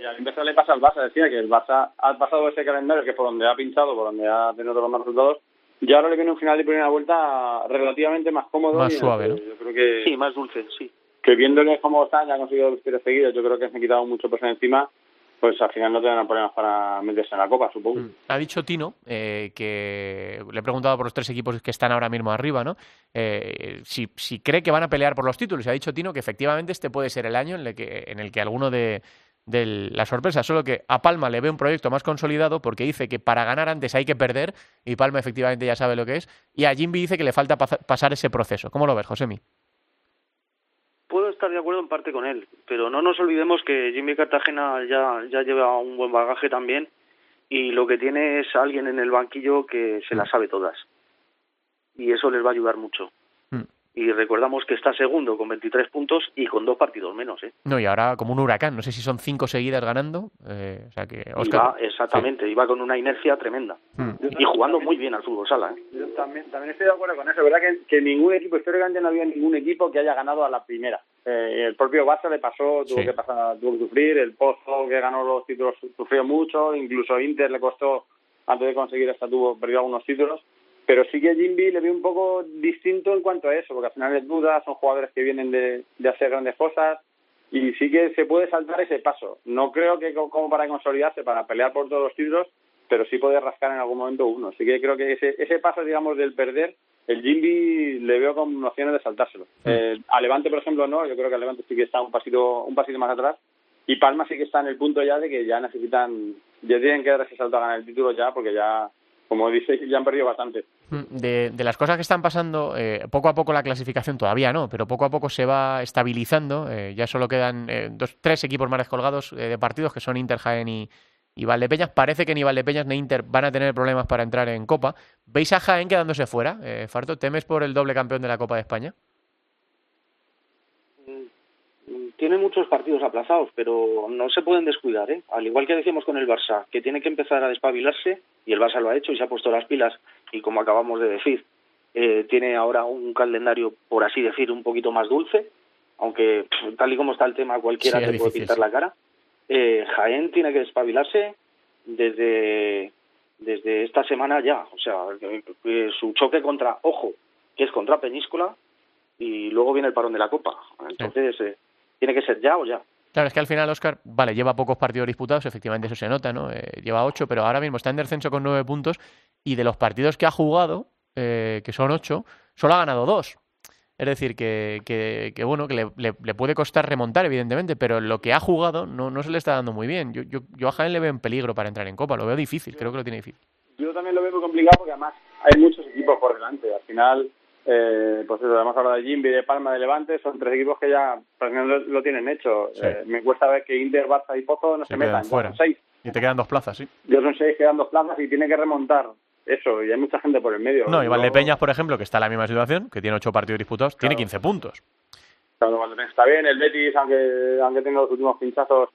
Y al empezar le pasa al Barça, decía que el Barça ha pasado ese calendario que por donde ha pinchado, por donde ha tenido todos los más resultados, y ahora le viene un final de primera vuelta relativamente más cómodo. Más suave, Yo creo que, sí, más dulce, sí. Que viéndole cómo están, ya ha conseguido los tiros seguidos, yo creo que se han quitado mucho peso encima pues al final no tendrán problemas para meterse en la Copa, supongo. Mm. Ha dicho Tino, eh, que le he preguntado por los tres equipos que están ahora mismo arriba, ¿no? Eh, si, si, cree que van a pelear por los títulos. Ha dicho Tino que efectivamente este puede ser el año en el que, en el que alguno de, de la sorpresa, solo que a Palma le ve un proyecto más consolidado porque dice que para ganar antes hay que perder, y Palma efectivamente ya sabe lo que es, y a Jimby dice que le falta pasar ese proceso. ¿Cómo lo ves, Josemi? Estar de acuerdo en parte con él, pero no nos olvidemos que Jimmy Cartagena ya, ya lleva un buen bagaje también y lo que tiene es alguien en el banquillo que se las sabe todas. Y eso les va a ayudar mucho y recordamos que está segundo con 23 puntos y con dos partidos menos. ¿eh? No, y ahora como un huracán, no sé si son cinco seguidas ganando. Eh, o sea que exactamente, iba con una inercia tremenda hmm. y jugando muy bien al fútbol sala. ¿eh? Yo también, también estoy de acuerdo con eso, ¿verdad? Que, que ningún equipo, históricamente no había ningún equipo que haya ganado a la primera. Eh, el propio Barça le pasó, tuvo, que pasar, tuvo que sufrir, el Pozo que ganó los títulos sufrió mucho, incluso Inter le costó, antes de conseguir hasta tuvo, perdió algunos títulos pero sí que a Jimby le veo un poco distinto en cuanto a eso, porque al final es duda, son jugadores que vienen de, de hacer grandes cosas y sí que se puede saltar ese paso. No creo que como para consolidarse, para pelear por todos los títulos, pero sí puede rascar en algún momento uno. Así que creo que ese, ese paso, digamos, del perder, el Jimby le veo con opciones de saltárselo. Eh, a Levante, por ejemplo, no. Yo creo que a Levante sí que está un pasito, un pasito más atrás. Y Palma sí que está en el punto ya de que ya necesitan, ya tienen que dar ese salto a ganar el título ya, porque ya como dice, ya han perdido bastante. Mm, de, de las cosas que están pasando, eh, poco a poco la clasificación todavía no, pero poco a poco se va estabilizando. Eh, ya solo quedan eh, dos, tres equipos más descolgados de partidos, que son Inter, Jaén y, y Valdepeñas. Parece que ni Valdepeñas ni Inter van a tener problemas para entrar en Copa. ¿Veis a Jaén quedándose fuera? Farto, ¿temes por el doble campeón de la Copa de España? tiene muchos partidos aplazados, pero no se pueden descuidar, ¿eh? Al igual que decíamos con el Barça, que tiene que empezar a despabilarse, y el Barça lo ha hecho y se ha puesto las pilas, y como acabamos de decir, eh, tiene ahora un calendario, por así decir, un poquito más dulce, aunque tal y como está el tema, cualquiera se puede pintar la cara. Eh, Jaén tiene que despabilarse desde, desde esta semana ya, o sea, su choque contra, ojo, que es contra Peñíscola, y luego viene el parón de la Copa. Entonces, eh, tiene que ser ya o ya. Claro, es que al final Oscar, vale, lleva pocos partidos disputados, efectivamente eso se nota, ¿no? Eh, lleva ocho, pero ahora mismo está en descenso con nueve puntos y de los partidos que ha jugado, eh, que son ocho, solo ha ganado dos. Es decir, que, que, bueno, que le, le, puede costar remontar, evidentemente, pero lo que ha jugado no, no se le está dando muy bien. Yo, yo, yo a Jaén le veo en peligro para entrar en Copa, lo veo difícil, creo que lo tiene difícil. Yo también lo veo muy complicado porque además hay muchos equipos por delante. Al final, eh, pues eso, además ahora de Jimby, de Palma, de Levante, son tres equipos que ya prácticamente lo, tienen hecho. Eh, me cuesta ver que Inter, Barça y Pozo no se, metan. Fuera. seis. Y te quedan dos plazas, sí. Yo son seis, quedan dos plazas y tiene que remontar eso, y hay mucha gente por el medio. No, y Valdepeñas, por ejemplo, que está en la misma situación, que tiene ocho partidos disputados, tiene 15 puntos. Claro, Valdepeñas está bien, el Betis, aunque, aunque tenga los últimos pinchazos,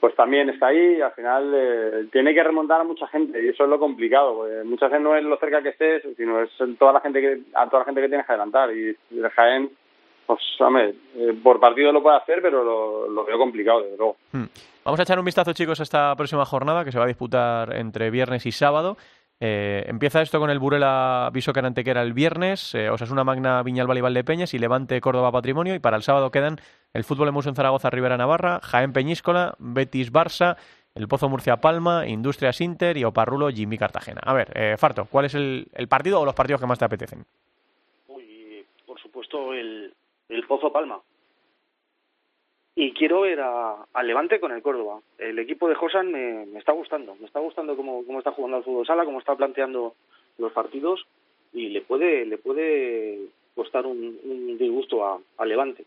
pues también está ahí al final eh, tiene que remontar a mucha gente y eso es lo complicado porque muchas veces no es lo cerca que estés sino es toda la gente que a toda la gente que tienes que adelantar y el Jaén pues hombre, eh, por partido lo puede hacer pero lo, veo complicado desde luego hmm. vamos a echar un vistazo chicos a esta próxima jornada que se va a disputar entre viernes y sábado Eh, empieza esto con el Burela Viso Antequera el viernes, eh, Osasuna Magna Viñalbal y Valdepeñas y Levante Córdoba Patrimonio. Y para el sábado quedan el Fútbol en Zaragoza Rivera Navarra, Jaén Peñíscola, Betis Barça, el Pozo Murcia Palma, Industrias Inter y Oparrulo Jimmy Cartagena. A ver, eh, Farto, ¿cuál es el, partido o los partidos que más te apetecen? Uy, por supuesto el Pozo Palma. Y quiero ver a, Levante con el Córdoba. El equipo de Josan me, está gustando. Me está gustando cómo, cómo está jugando al fútbol sala, cómo está planteando los partidos y le puede le puede costar un, disgusto a, Levante.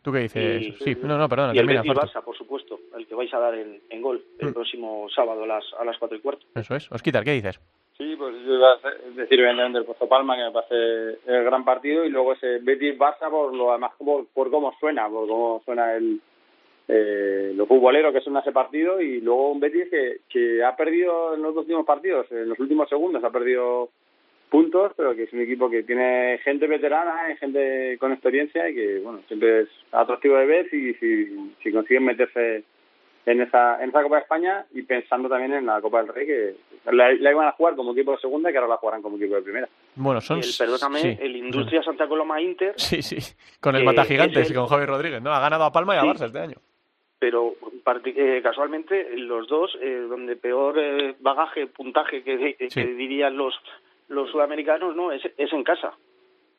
¿Tú qué dices? sí, no, no, perdona. Y el Betis Barça, por supuesto, el que vais a dar en, en gol el mm. próximo sábado a las, a las cuatro y cuarto. Eso es. Osquitar, ¿qué dices? Sí, pues yo iba a decir evidentemente el Pozo Palma, que me parece el gran partido, y luego ese Betis-Barça por lo además por, por cómo suena, por cómo suena el eh, lo futbolero que suena ese partido, y luego un Betis que, que ha perdido en los últimos partidos, en los últimos segundos ha perdido puntos, pero que es un equipo que tiene gente veterana, y gente con experiencia y que, bueno, siempre es atractivo de ver y si, si consiguen meterse en esa, en esa Copa de España y pensando también en la Copa del Rey, que la, iban a jugar como equipo de segunda y que ahora la jugarán como equipo de primera. Bueno, son... El, perdóname, el Industria Santa Coloma Inter... Sí, sí, con el Mata Gigantes y con Javi Rodríguez, ¿no? Ha ganado a Palma y a Barça este año. Pero eh, casualmente los dos, eh, donde peor eh, bagaje, puntaje que, que dirían los, los sudamericanos, no, es, es en casa.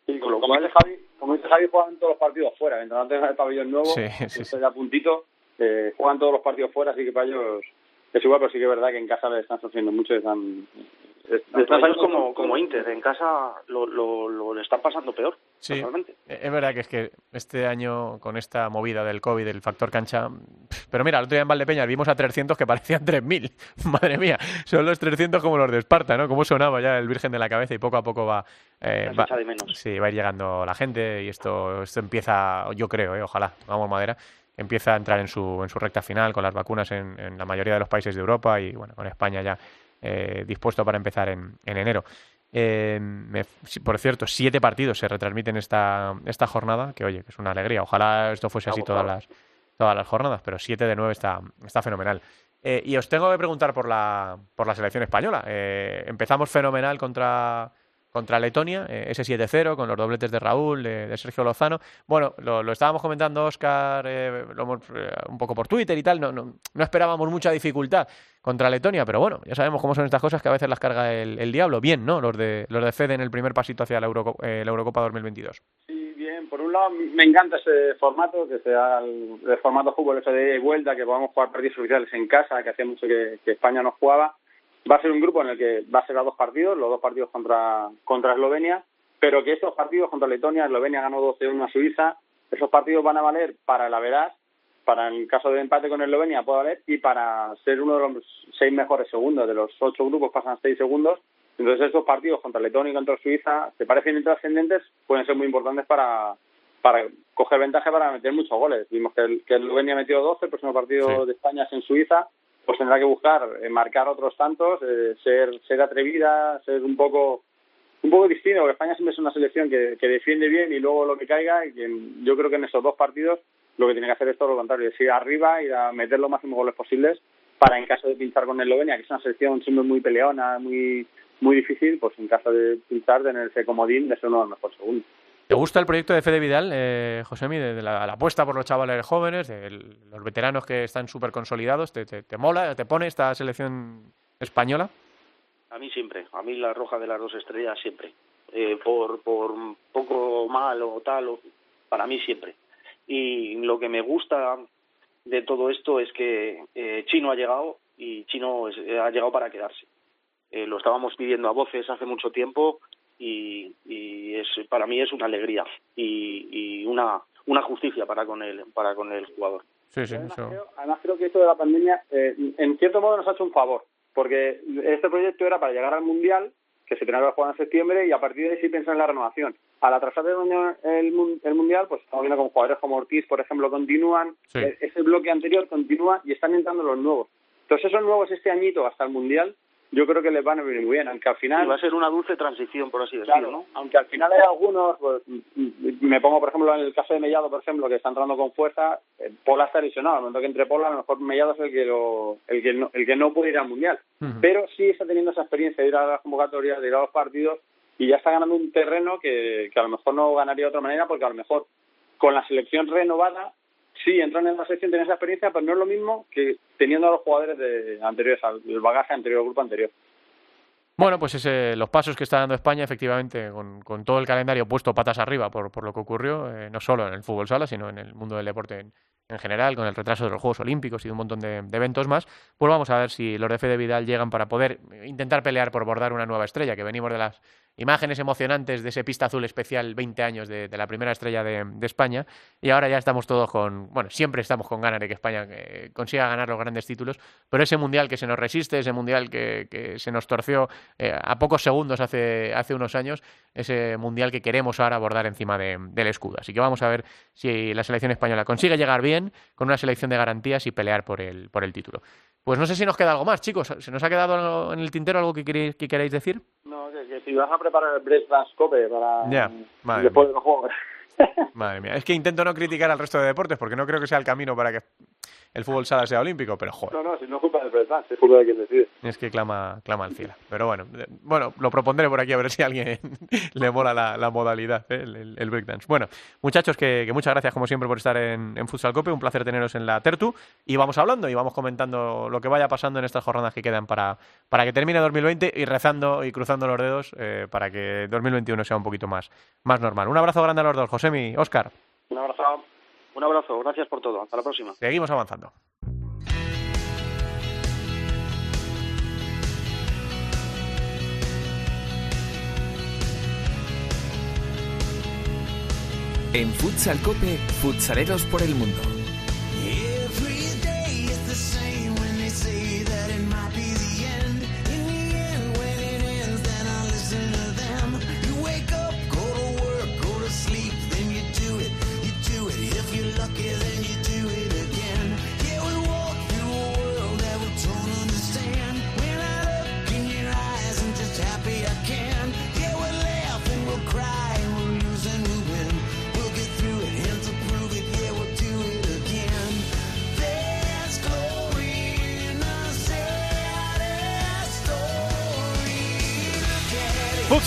Y con lo como, dice Javi, como dice Javi, juegan todos los partidos fuera. Mientras no tengan el pabellón nuevo, sí, sí, a puntito eh, juegan todos los partidos fuera, así que para ellos es igual, pero sí que es verdad que en casa le están sufriendo mucho y están... están como, como Inter, en casa lo, lo, lo están pasando peor. Sí, es verdad que es que este año con esta movida del COVID, el factor cancha... Pero mira, el otro día en Valdepeña vimos a 300 que parecían 3.000. Madre mía, son los 300 como los de Esparta, ¿no? Como sonaba ya el Virgen de la Cabeza y poco a poco va... Eh, va de menos. Sí, va a ir llegando la gente y esto, esto empieza, yo creo, eh, ojalá, vamos madera, empieza a entrar en su, en su recta final con las vacunas en, la mayoría de los países de Europa y bueno, con España ya eh, dispuesto para empezar en, en enero. Eh, por cierto, siete partidos se retransmiten esta, esta jornada, que oye, que es una alegría. Ojalá esto fuese así todas las, todas las jornadas, pero siete de nueve está, está fenomenal. Eh, y os tengo que preguntar por la, por la selección española. Empezamos fenomenal contra, contra Letonia, eh, ese 7-0 con los dobletes de Raúl, de, Sergio Lozano. Bueno, lo, estábamos comentando, Oscar, eh, eh, un poco por Twitter y tal, no, no, no, esperábamos mucha dificultad contra Letonia, pero bueno, ya sabemos cómo son estas cosas que a veces las carga el, diablo. Bien, ¿no? Los de, los de Fede en el primer pasito hacia la, la Eurocopa 2022. Sí, bien. Por un lado, me encanta ese formato, que sea el, formato fútbol ese de vuelta, que podamos jugar partidos oficiales en casa, que hacía mucho que España no jugaba Va a ser un grupo en el que va a ser a dos partidos, los dos partidos contra, contra Eslovenia, pero que estos partidos contra Letonia, Eslovenia ganó 12-1 a Suiza, esos partidos van a valer para la veraz, para el caso de empate con Eslovenia puede valer, y para ser uno de los seis mejores segundos, de los ocho grupos pasan seis segundos, entonces estos partidos contra Letonia y contra Suiza, te parecen intrascendentes, pueden ser muy importantes para, para coger ventaja para meter muchos goles. Vimos que, el, que Eslovenia metió 12, el próximo partido de España es en Suiza, pues tendrá que buscar eh, marcar otros tantos, eh, ser ser atrevida, ser un poco un poco distinto, porque España siempre es una selección que, que defiende bien y luego lo que caiga, y yo creo que en esos dos partidos lo que tiene que hacer es todo lo contrario, es ir arriba y a meter los máximos goles posibles para en caso de pinchar con Eslovenia, que es una selección siempre muy peleona, muy muy difícil, pues en caso de pinchar tener ese comodín de ser uno de los mejores segundos. ¿Te gusta el proyecto de Fede Vidal, eh, Josemi, de, la, apuesta por los chavales jóvenes, de los veteranos que están súper consolidados? ¿Te, te, mola, te pone esta selección española? A mí siempre, a mí la roja de las dos estrellas siempre. Eh, por, por poco mal o tal, para mí siempre. Y lo que me gusta de todo esto es que eh, Chino ha llegado y Chino ha llegado para quedarse. Eh, lo estábamos pidiendo a voces hace mucho tiempo y, y es para mí es una alegría y, y una una justicia para con el para con el jugador. Sí, sí, además, creo, además, creo, que esto de la pandemia eh, en cierto modo nos ha hecho un favor porque este proyecto era para llegar al mundial que se tenía que jugar en septiembre y a partir de ahí sí pensar en la renovación. Al atrasar el, el, mundial, pues estamos viendo con jugadores como Ortiz, por ejemplo, continúan, e-, ese bloque anterior continúa y están entrando los nuevos. Entonces esos nuevos este añito hasta el mundial yo creo que les van a venir muy bien, aunque al final... va a ser una dulce transición, por así decirlo, ¿no? Aunque al final hay algunos, pues, me pongo, por ejemplo, en el caso de Mellado, por ejemplo, que está entrando con fuerza, eh, Pola está lesionado, al momento que entre Pola, a lo mejor Mellado es el que, lo, el que, no, el que no puede ir al Mundial. Pero sí está teniendo esa experiencia de ir a las convocatorias, de ir a los partidos, y ya está ganando un terreno que, que a lo mejor no ganaría de otra manera, porque a lo mejor con la selección renovada sí, entran en la selección, tienen esa experiencia, pero no es lo mismo que teniendo a los jugadores de anteriores, al bagaje anterior, al grupo anterior. Bueno, pues ese, los pasos que está dando España, efectivamente, con, todo el calendario puesto patas arriba por, por lo que ocurrió, eh, no solo en el fútbol sala, sino en el mundo del deporte en, en general, con el retraso de los Juegos Olímpicos y un montón de, eventos más, pues vamos a ver si los de Fede Vidal llegan para poder intentar pelear por bordar una nueva estrella, que venimos de las imágenes emocionantes de ese pista azul especial 20 años de, la primera estrella de, España y ahora ya estamos todos con, bueno, siempre estamos con ganas de que España eh, consiga ganar los grandes títulos, pero ese mundial que se nos resiste, ese mundial que, se nos torció eh, a pocos segundos hace, hace unos años, ese mundial que queremos ahora abordar encima del escudo. Así que vamos a ver si la selección española consigue llegar bien con una selección de garantías y pelear por el, por el título. Pues no sé si nos queda algo más, chicos. ¿Se nos ha quedado en el tintero algo que, queréis, que queréis decir? No, que, si vas a preparar el Brest Cope para ya, después de los juegos. Madre mía, es que intento no criticar al resto de deportes porque no creo que sea el camino para que el fútbol sala sea olímpico, pero joder. No, no, si no es culpa del Brest es culpa de quien decide. Es que clama, clama al cielo. Pero bueno, bueno, lo propondré por aquí a ver si a alguien le mola la, modalidad, ¿eh? el, breakdance. Bueno, muchachos, que, muchas gracias como siempre por estar en, en Futsal Cope, un placer teneros en la Tertu y vamos hablando y vamos comentando lo que vaya pasando en estas jornadas que quedan para, para que termine 2020 y rezando y cruzando los dedos eh, para que 2021 sea un poquito más, más normal. Un abrazo grande a los dos, Josemi, Oscar. Un abrazo. Un abrazo, gracias por todo. Hasta la próxima. Seguimos avanzando. En Futsal Cope, futsaleros por el mundo.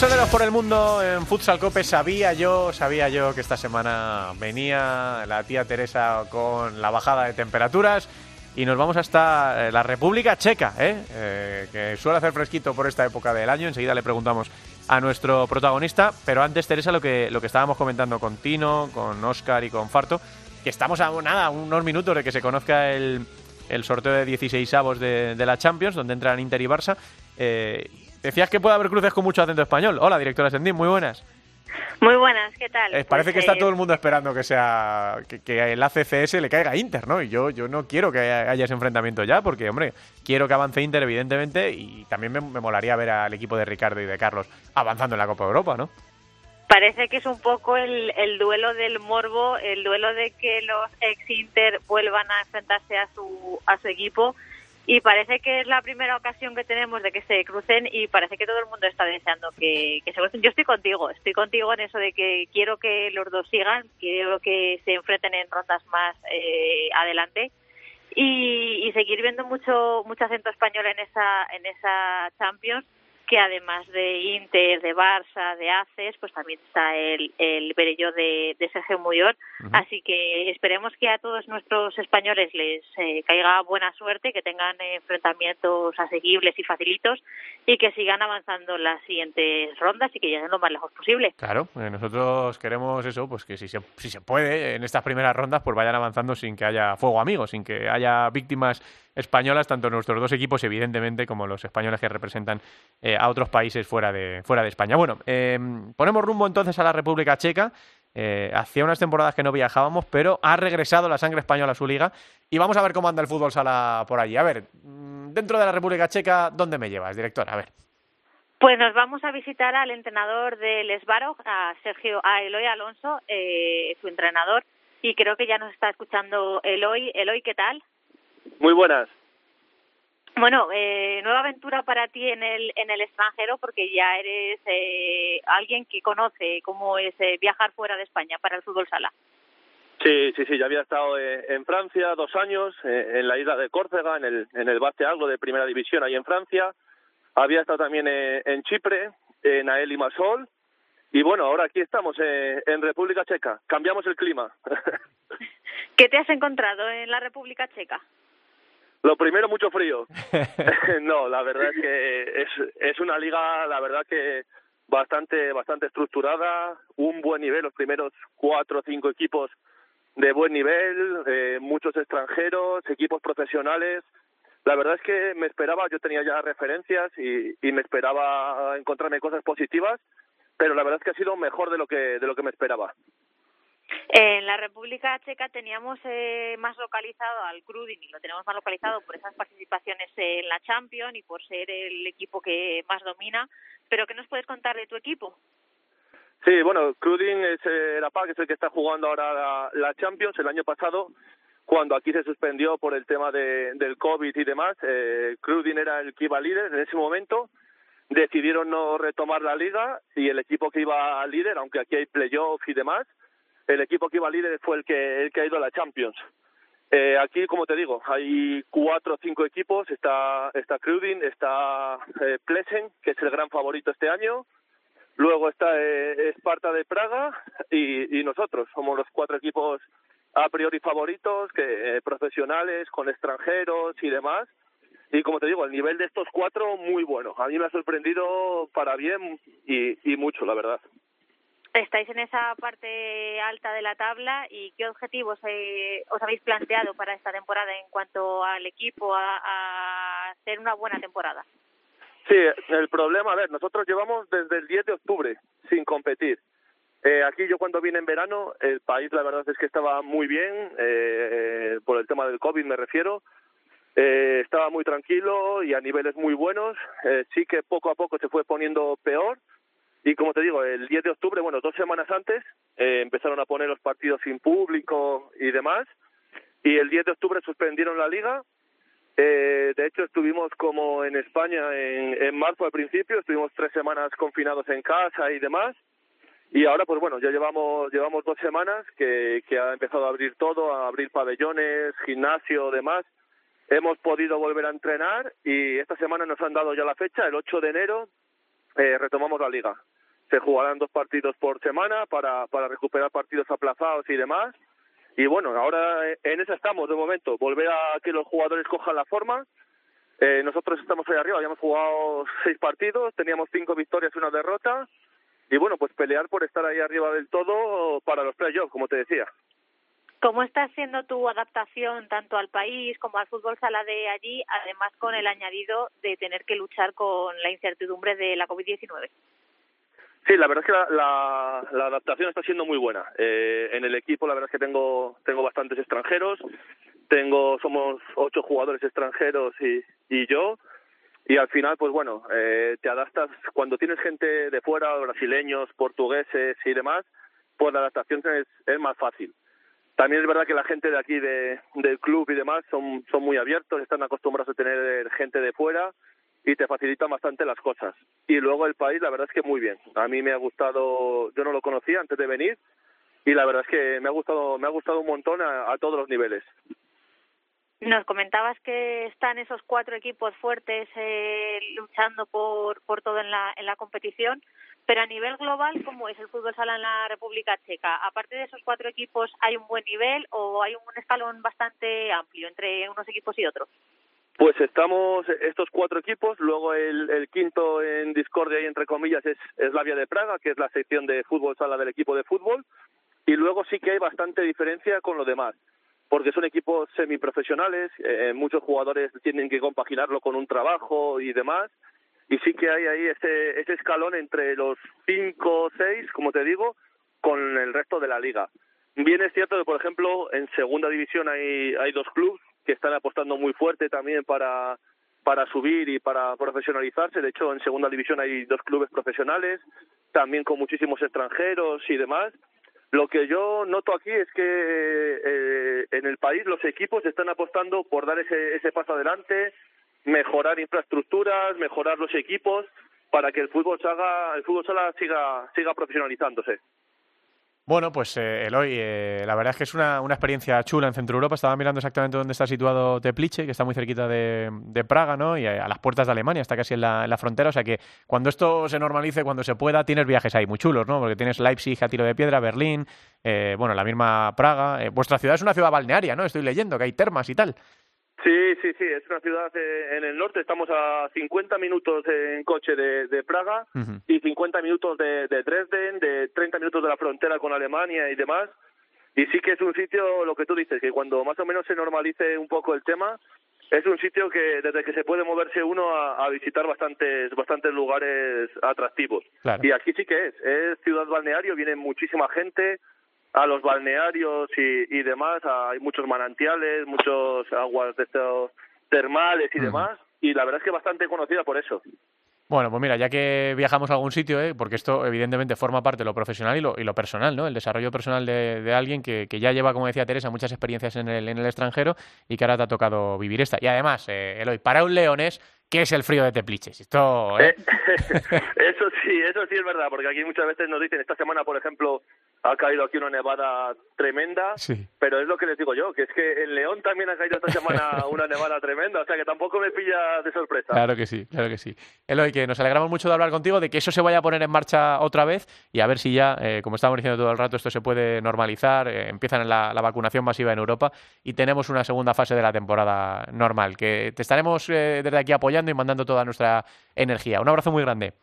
Futsaleros por el mundo en Futsal Cope. Sabía yo, sabía yo que esta semana venía la tía Teresa con la bajada de temperaturas y nos vamos hasta eh, la República Checa, ¿eh? ¿eh? que suele hacer fresquito por esta época del año. Enseguida le preguntamos a nuestro protagonista, pero antes Teresa lo que lo que estábamos comentando con Tino, con Oscar y con Farto, que estamos a nada, unos minutos de que se conozca el, sorteo de 16 avos de, de la Champions, donde entran Inter y Barça. Eh, Decías que puede haber cruces con mucho acento español. Hola, directora Sendín, muy buenas. Muy buenas, ¿qué tal? Eh, parece que está todo el mundo esperando que sea que, el ACCS le caiga a Inter, ¿no? Y yo, yo no quiero que haya ese enfrentamiento ya, porque, hombre, quiero que avance Inter, evidentemente, y también me, molaría ver al equipo de Ricardo y de Carlos avanzando en la Copa de Europa, ¿no? Parece que es un poco el, el duelo del morbo, el duelo de que los ex-Inter vuelvan a enfrentarse a su, a su equipo y parece que es la primera ocasión que tenemos de que se crucen y parece que todo el mundo está deseando que, se crucen. Yo estoy contigo, estoy contigo en eso de que quiero que los dos sigan, quiero que se enfrenten en rondas más eh, adelante y, y, seguir viendo mucho mucho acento español en esa en esa Champions que además de Inter, de Barça, de ACES, pues también está el, el Berello de, de Sergio Muyón. Así que esperemos que a todos nuestros españoles les eh, caiga buena suerte, que tengan enfrentamientos asequibles y facilitos y que sigan avanzando en las siguientes rondas y que lleguen lo más lejos posible. Claro, eh, nosotros queremos eso, pues que si se, si se puede, en estas primeras rondas, pues vayan avanzando sin que haya fuego amigo, sin que haya víctimas españolas, tanto nuestros dos equipos, evidentemente, como los españoles que representan eh, a otros países fuera de, fuera de España. Bueno, em, ponemos rumbo entonces a la República Checa. Eh, hacía unas temporadas que no viajábamos, pero ha regresado la sangre española a su liga y vamos a ver cómo anda el fútbol sala por allí. A ver, mm, dentro de la República Checa, ¿dónde me llevas, director? A ver. Pues nos vamos a visitar al entrenador del Esbaro, a Sergio, a Eloy Alonso, eh, su entrenador, y creo que ya nos está escuchando Eloy. Eloy, ¿qué tal? Muy buenas. Bueno, eh, nueva aventura para ti en el, en el extranjero porque ya eres eh, alguien que conoce cómo es eh, viajar fuera de España para el fútbol sala. Sí, sí, sí, ya había estado en Francia dos años, en la isla de Córcega, en el, en el Baste Algo de Primera División ahí en Francia. Había estado también en Chipre, en Ael y Masol. Y bueno, ahora aquí estamos en República Checa. Cambiamos el clima. ¿Qué te has encontrado en la República Checa? Lo primero, mucho frío. no, la verdad es que es, es una liga, la verdad que bastante, bastante estructurada, un buen nivel, los primeros cuatro o cinco equipos de buen nivel, eh, muchos extranjeros, equipos profesionales. La verdad es que me esperaba, yo tenía ya referencias y, y me esperaba encontrarme cosas positivas, pero la verdad es que ha sido mejor de lo que, de lo que me esperaba. En la República Checa teníamos eh, más localizado al Crudin y lo tenemos más localizado por esas participaciones en la Champions y por ser el equipo que más domina. Pero ¿qué nos puedes contar de tu equipo? Sí, bueno, Crudin es el APA, que es el que está jugando ahora la, Champions. El año pasado, cuando aquí se suspendió por el tema de, del COVID y demás, eh, era el que iba líder en ese momento. Decidieron no retomar la liga y el equipo que iba líder, aunque aquí hay playoff y demás, el equipo que iba líder fue el que, el que ha ido a la Champions. Eh, aquí, como te digo, hay cuatro o cinco equipos. Está, está Crudin, está eh, Plesen, que es el gran favorito este año. Luego está eh, Esparta de Praga y, nosotros. Somos los cuatro equipos a priori favoritos, que eh, profesionales, con extranjeros y demás. Y como te digo, el nivel de estos cuatro muy bueno. A mí me ha sorprendido para bien y mucho, la verdad. Estáis en esa parte alta de la tabla y qué objetivos eh, os habéis planteado para esta temporada en cuanto al equipo a, hacer una buena temporada. Sí, el problema, a ver, nosotros llevamos desde el 10 de octubre sin competir. Eh, aquí yo cuando vine en verano, el país la verdad es que estaba muy bien, eh, por el tema del COVID me refiero, eh, estaba muy tranquilo y a niveles muy buenos, eh, sí que poco a poco se fue poniendo peor, y como te digo, el 10 de octubre, bueno, dos semanas antes, eh, empezaron a poner los partidos sin público y demás. Y el 10 de octubre suspendieron la liga. Eh, de hecho, estuvimos como en España en, en marzo al principio, estuvimos tres semanas confinados en casa y demás. Y ahora, pues bueno, ya llevamos, llevamos dos semanas que, que ha empezado a abrir todo, a abrir pabellones, gimnasio, demás. Hemos podido volver a entrenar y esta semana nos han dado ya la fecha, el 8 de enero, eh, retomamos la liga se jugarán dos partidos por semana para, para recuperar partidos aplazados y demás. Y bueno, ahora en eso estamos de momento, volver a que los jugadores cojan la forma. Eh, nosotros estamos ahí arriba, habíamos jugado seis partidos, teníamos cinco victorias y una derrota. Y bueno, pues pelear por estar ahí arriba del todo para los playoffs, como te decía. ¿Cómo está siendo tu adaptación tanto al país como al fútbol sala de allí, además con el añadido de tener que luchar con la incertidumbre de la COVID-19? Sí, la verdad es que la, la, adaptación está siendo muy buena. Eh, en el equipo la verdad es que tengo, tengo bastantes extranjeros, tengo, somos ocho jugadores extranjeros y, y yo, y al final, pues bueno, eh, te adaptas, cuando tienes gente de fuera, brasileños, portugueses y demás, pues la adaptación es, es más fácil. También es verdad que la gente de aquí de, del club y demás son, son muy abiertos, están acostumbrados a tener gente de fuera y te facilita bastante las cosas. Y luego el país, la verdad es que muy bien. A mí me ha gustado, yo no lo conocía antes de venir y la verdad es que me ha gustado, me ha gustado un montón a, todos los niveles. Nos comentabas que están esos cuatro equipos fuertes eh, luchando por, por todo en la, en la competición, pero a nivel global, ¿cómo es el fútbol sala en la República Checa? Aparte de esos cuatro equipos, ¿hay un buen nivel o hay un escalón bastante amplio entre unos equipos y otros? Pues estamos estos cuatro equipos, luego el, quinto en discordia y entre comillas es, es la Vía de Praga, que es la sección de fútbol sala del equipo de fútbol, y luego sí que hay bastante diferencia con lo demás, porque son equipos semiprofesionales, eh, muchos jugadores tienen que compaginarlo con un trabajo y demás, y sí que hay ahí ese, ese escalón entre los cinco o seis, como te digo, con el resto de la liga. Bien es cierto que, por ejemplo, en segunda división hay, hay dos clubes, que están apostando muy fuerte también para subir y para profesionalizarse. De hecho, en segunda división hay dos clubes profesionales, también con muchísimos extranjeros y demás. Lo que yo noto aquí es que eh, en el país los equipos están apostando por dar ese, ese paso adelante, mejorar infraestructuras, mejorar los equipos para que el fútbol sala, el fútbol sala siga, siga profesionalizándose. Bueno, pues eh, Eloy, eh, la verdad es que es una, una, experiencia chula en Centro Europa. Estaba mirando exactamente dónde está situado Teplice, que está muy cerquita de, de Praga, ¿no? Y a, las puertas de Alemania, está casi en la, en la, frontera. O sea que cuando esto se normalice, cuando se pueda, tienes viajes ahí muy chulos, ¿no? Porque tienes Leipzig a tiro de piedra, Berlín, eh, bueno, la misma Praga. Eh, vuestra ciudad es una ciudad balnearia, ¿no? Estoy leyendo que hay termas y tal. Sí, sí, sí, es una ciudad eh, en el norte, estamos a 50 minutos en coche de, de Praga uh -huh. y 50 minutos de, de, Dresden, de 30 minutos de la frontera con Alemania y demás. Y sí que es un sitio, lo que tú dices, que cuando más o menos se normalice un poco el tema, es un sitio que desde que se puede moverse uno a, a visitar bastantes bastantes lugares atractivos. Claro. Y aquí sí que es, es ciudad balneario, viene muchísima gente, a los balnearios y, y demás, hay muchos manantiales, muchos aguas de estos termales y uh -huh. demás, y la verdad es que bastante conocida por eso. Bueno, pues mira, ya que viajamos a algún sitio, ¿eh? porque esto evidentemente forma parte de lo profesional y lo, y lo personal, ¿no? El desarrollo personal de, de alguien que, que, ya lleva, como decía Teresa, muchas experiencias en el, en el extranjero y que ahora te ha tocado vivir esta. Y además, eh, Eloy, para un leonés, ¿qué es el frío de Tepliches? Esto, ¿eh? eso sí, eso sí es verdad, porque aquí muchas veces nos dicen, esta semana, por ejemplo, ha caído aquí una nevada tremenda, sí. pero es lo que les digo yo, que es que en León también ha caído esta semana una nevada tremenda, o sea que tampoco me pilla de sorpresa. Claro que sí, claro que sí. Eloy, que nos alegramos mucho de hablar contigo, de que eso se vaya a poner en marcha otra vez y a ver si ya, eh, como estábamos diciendo todo el rato, esto se puede normalizar, eh, empiezan la, la, vacunación masiva en Europa y tenemos una segunda fase de la temporada normal, que te estaremos eh, desde aquí apoyando y mandando toda nuestra energía. Un abrazo muy grande.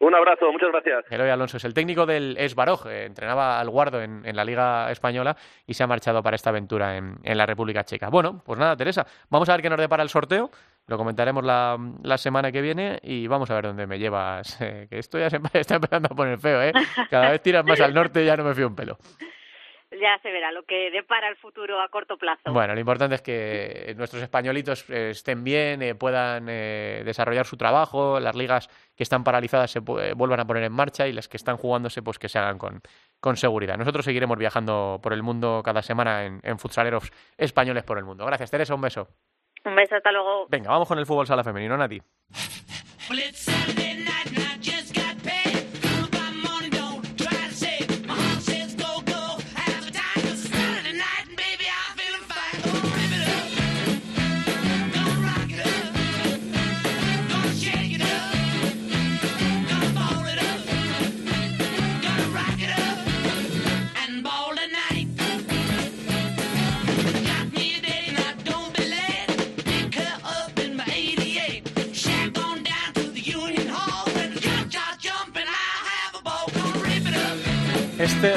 Un abrazo, muchas gracias. Eloy Alonso es el técnico del Esbaroj, eh, entrenaba al Guardo en, la Liga Española y se ha marchado para esta aventura en, en, la República Checa. Bueno, pues nada, Teresa, vamos a ver qué nos depara el sorteo, lo comentaremos la, semana que viene y vamos a ver dónde me llevas, eh, que esto ya se está empezando a poner feo, ¿eh? Cada vez tiras más al norte ya no me fío un pelo ya se verá lo que depara el futuro a corto plazo. Bueno, lo importante es que nuestros españolitos eh, estén bien, eh, puedan eh, desarrollar su trabajo, las ligas que están paralizadas se vuelvan a poner en marcha y las que están jugándose pues que se hagan con, con seguridad. Nosotros seguiremos viajando por el mundo cada semana en, en futsaleros españoles por el mundo. Gracias, Teresa, un beso. Un beso, hasta luego. Venga, vamos con el fútbol sala femenino, Nati.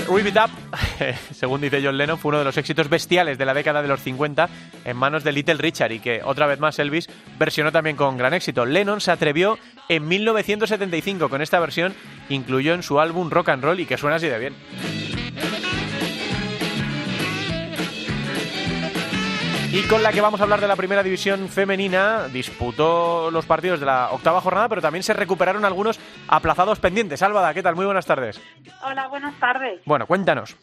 Rip It Up, según dice John Lennon, fue uno de los éxitos bestiales de la década de los 50 en manos de Little Richard y que otra vez más Elvis versionó también con gran éxito. Lennon se atrevió en 1975 con esta versión, incluyó en su álbum Rock and Roll y que suena así de bien. Y con la que vamos a hablar de la primera división femenina, disputó los partidos de la octava jornada, pero también se recuperaron algunos aplazados pendientes. Álvada, ¿qué tal? Muy buenas tardes. Hola, buenas tardes. Bueno, cuéntanos.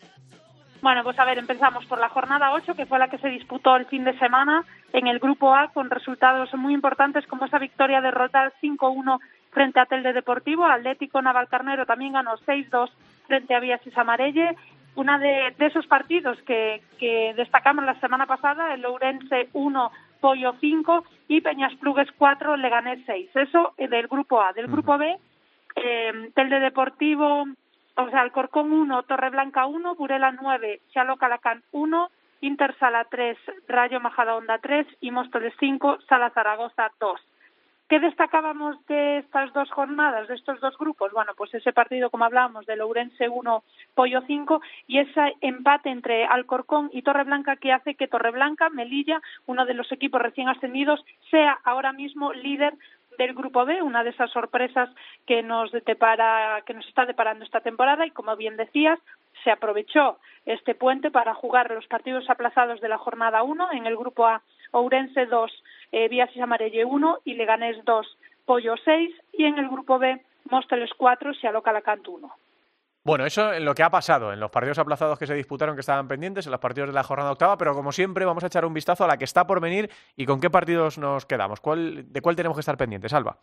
Bueno, pues a ver, empezamos por la jornada 8, que fue la que se disputó el fin de semana en el grupo A, con resultados muy importantes como esa victoria derrotar 5-1 frente a Telde Deportivo. Atlético Navalcarnero también ganó 6-2 frente a Vías Amarelle una de, de, esos partidos que, que, destacamos la semana pasada, el Ourense 1, Pollo 5 y Peñas Plugues 4, Leganés 6. Eso del grupo A. Del grupo B, eh, Telde Deportivo, o sea, Alcorcón 1, Torreblanca 1, Burela 9, Chalo Calacán 1, Inter Sala 3, Rayo Majadahonda 3 y Móstoles 5, Sala Zaragoza 2. ¿Qué destacábamos de estas dos jornadas, de estos dos grupos? Bueno, pues ese partido, como hablábamos, de Lourense 1, Pollo 5, y ese empate entre Alcorcón y Torreblanca que hace que Torreblanca, Melilla, uno de los equipos recién ascendidos, sea ahora mismo líder del grupo B, una de esas sorpresas que nos depara, que nos está deparando esta temporada y como bien decías, se aprovechó este puente para jugar los partidos aplazados de la jornada 1 en el grupo A Ourense 2, eh, Vías y Amarelle 1 y Leganés 2, Pollo 6 y en el grupo B Móstoles 4, Sialoca Alacant 1. Bueno, eso en lo que ha pasado, en los partidos aplazados que se disputaron que estaban pendientes, en los partidos de la jornada octava, pero como siempre vamos a echar un vistazo a la que está por venir y con qué partidos nos quedamos. ¿Cuál, ¿De cuál tenemos que estar pendientes, Alba?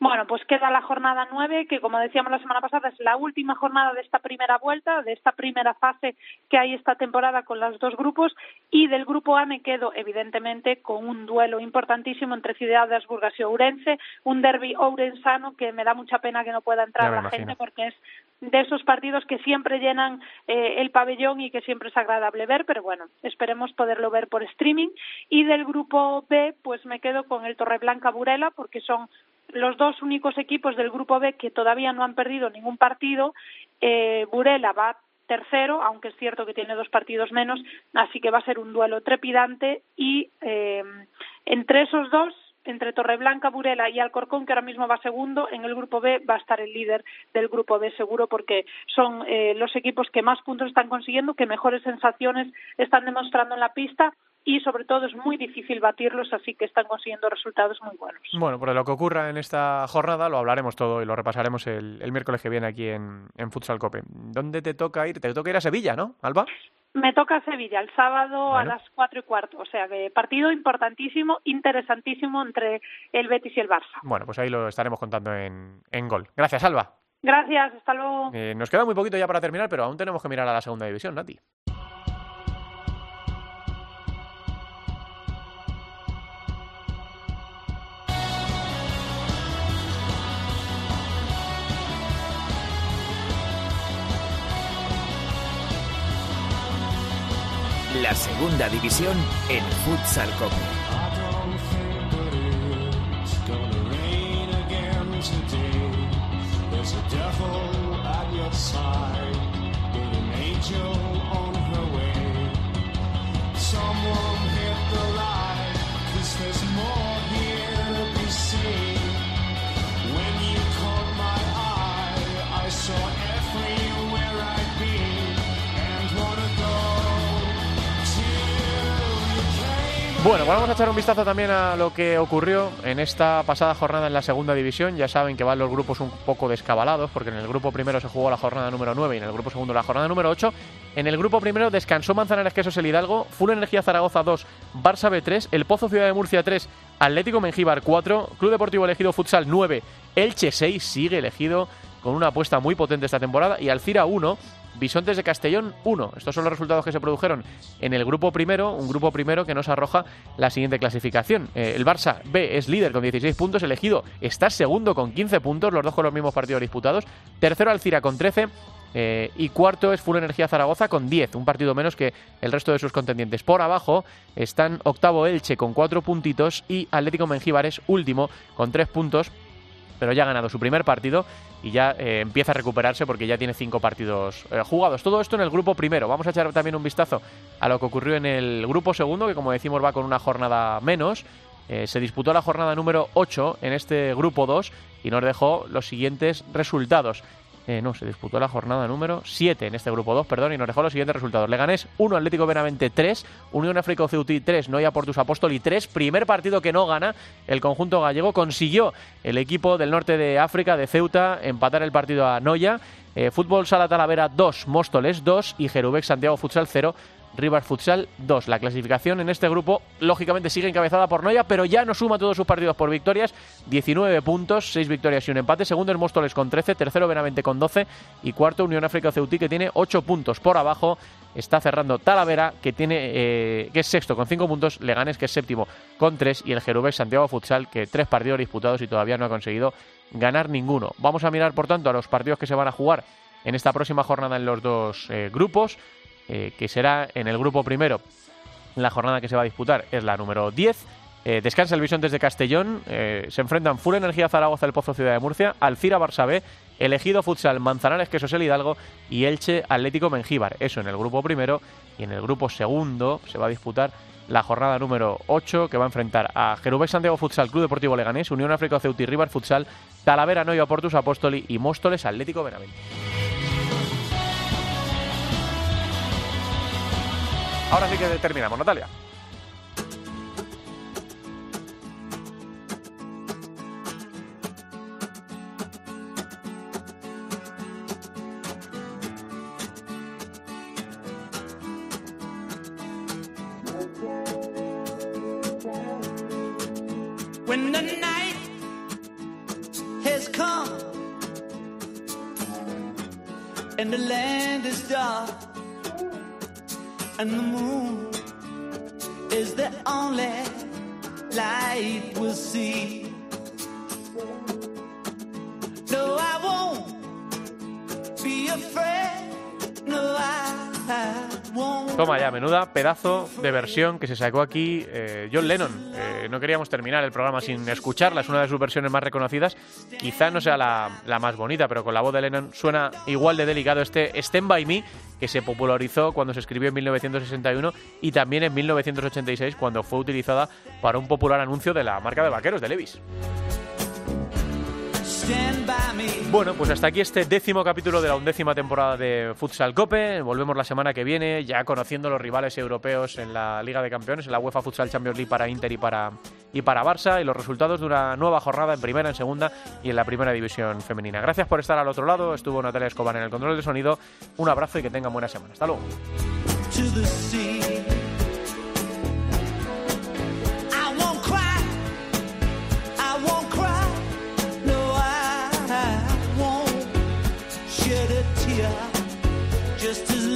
Bueno, pues queda la jornada nueve, que como decíamos la semana pasada es la última jornada de esta primera vuelta, de esta primera fase que hay esta temporada con los dos grupos, y del grupo A me quedo evidentemente con un duelo importantísimo entre Ciudad de Asburgas y Ourense, un derby ourensano que me da mucha pena que no pueda entrar la gente porque es de esos partidos que siempre llenan eh, el pabellón y que siempre es agradable ver, pero bueno, esperemos poderlo ver por streaming. Y del grupo B, pues me quedo con el Torreblanca Burela, porque son los dos únicos equipos del grupo B que todavía no han perdido ningún partido. Eh, Burela va tercero, aunque es cierto que tiene dos partidos menos, así que va a ser un duelo trepidante y eh, entre esos dos entre Torreblanca, Burela y Alcorcón, que ahora mismo va segundo, en el grupo B va a estar el líder del grupo B seguro porque son eh, los equipos que más puntos están consiguiendo, que mejores sensaciones están demostrando en la pista y sobre todo es muy difícil batirlos, así que están consiguiendo resultados muy buenos. Bueno, por lo que ocurra en esta jornada lo hablaremos todo y lo repasaremos el, miércoles que viene aquí en, en Futsal Cope. ¿Dónde te toca ir? Te toca ir a Sevilla, ¿no, Alba? Me toca Sevilla el sábado a las cuatro y cuarto, o sea que partido importantísimo, interesantísimo entre el Betis y el Barça. Bueno, pues ahí lo estaremos contando en, en gol. Gracias, Alba. Gracias, hasta luego. Eh, nos queda muy poquito ya para terminar, pero aún tenemos que mirar a la segunda división, Nati. La segunda división en Futsal. Someone Bueno, pues vamos a echar un vistazo también a lo que ocurrió en esta pasada jornada en la segunda división. Ya saben que van los grupos un poco descabalados, porque en el grupo primero se jugó la jornada número 9 y en el grupo segundo la jornada número 8. En el grupo primero descansó Manzanares Quesos el Hidalgo, Full Energía Zaragoza 2, Barça B 3, El Pozo Ciudad de Murcia 3, Atlético Mengíbar 4, Club Deportivo Elegido Futsal 9, Elche 6, sigue elegido con una apuesta muy potente esta temporada, y Alcira 1, Bisontes de Castellón 1. Estos son los resultados que se produjeron en el grupo primero, un grupo primero que nos arroja la siguiente clasificación. Eh, el Barça B es líder con 16 puntos, elegido está segundo con 15 puntos, los dos con los mismos partidos disputados. Tercero Alcira con 13. eh, y cuarto es Full Energía Zaragoza con 10, un partido menos que el resto de sus contendientes. Por abajo están octavo Elche con 4 puntitos y Atlético Mengíbar es último con 3 puntos pero ya ha ganado su primer partido y ya eh, empieza a recuperarse porque ya tiene cinco partidos eh, jugados. Todo esto en el grupo primero. Vamos a echar también un vistazo a lo que ocurrió en el grupo segundo, que como decimos va con una jornada menos. Eh, se disputó la jornada número 8 en este grupo 2 y nos dejó los siguientes resultados. Eh, no, se disputó la jornada número 7 en este grupo 2, perdón, y nos dejó los siguientes resultados. Leganés 1, Atlético Benavente 3, Unión África Ceutí 3, Noia Portus Apóstoli 3, primer partido que no gana el conjunto gallego. Consiguió el equipo del norte de África, de Ceuta, empatar el partido a Noia. Eh, Fútbol Sala Talavera 2, Móstoles 2 y Jerubec Santiago Futsal 0. Rivas Futsal 2. La clasificación en este grupo, lógicamente, sigue encabezada por Noia, pero ya no suma todos sus partidos por victorias. 19 puntos, 6 victorias y un empate. Segundo es Móstoles con 13, tercero Benavente con 12 y cuarto Unión África Ceutí que tiene 8 puntos. Por abajo está cerrando Talavera, que tiene eh, que es sexto con 5 puntos, Leganes, que es séptimo con 3 y el Jerubec Santiago Futsal, que tres partidos disputados y todavía no ha conseguido ganar ninguno. Vamos a mirar, por tanto, a los partidos que se van a jugar en esta próxima jornada en los dos eh, grupos eh, que será en el grupo primero. La jornada que se va a disputar es la número 10. Eh, descansa el Bisontes de Castellón. eh, se enfrentan Full Energía Zaragoza, El Pozo Ciudad de Murcia, Alcira Barça Elegido Futsal Manzanares Quesos El Hidalgo y Elche Atlético Mengíbar. Eso en el grupo primero. Y en el grupo segundo se va a disputar la jornada número 8 que va a enfrentar a Jerubec Santiago Futsal Club Deportivo Leganés, Unión África Ceuti River Futsal, Talavera Noia Portus Apóstoli y Móstoles Atlético Benavente. Ahora sí que terminamos, Natalia. When the night has come and the land is dark and the moon is the only light we'll see. No, I won't be afraid. No, I won't. Toma ya, menuda pedazo de versión que se sacó aquí eh, John Lennon. No queríamos terminar el programa sin escucharla, es una de sus versiones más reconocidas. Quizá no sea la, la más bonita, pero con la voz de Lennon suena igual de delicado este Stand By Me, que se popularizó cuando se escribió en 1961 y también en 1986 cuando fue utilizada para un popular anuncio de la marca de vaqueros de Levis. Bueno, pues hasta aquí este décimo capítulo de la undécima temporada de Futsal Cope. Volvemos la semana que viene, ya conociendo los rivales europeos en la Liga de Campeones, en la UEFA Futsal Champions League para Inter y para, y para Barça, y los resultados de una nueva jornada en primera, en segunda y en la primera división femenina. Gracias por estar al otro lado. Estuvo Natalia Escobar en el control de sonido. Un abrazo y que tengan buena semana. Hasta luego.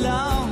long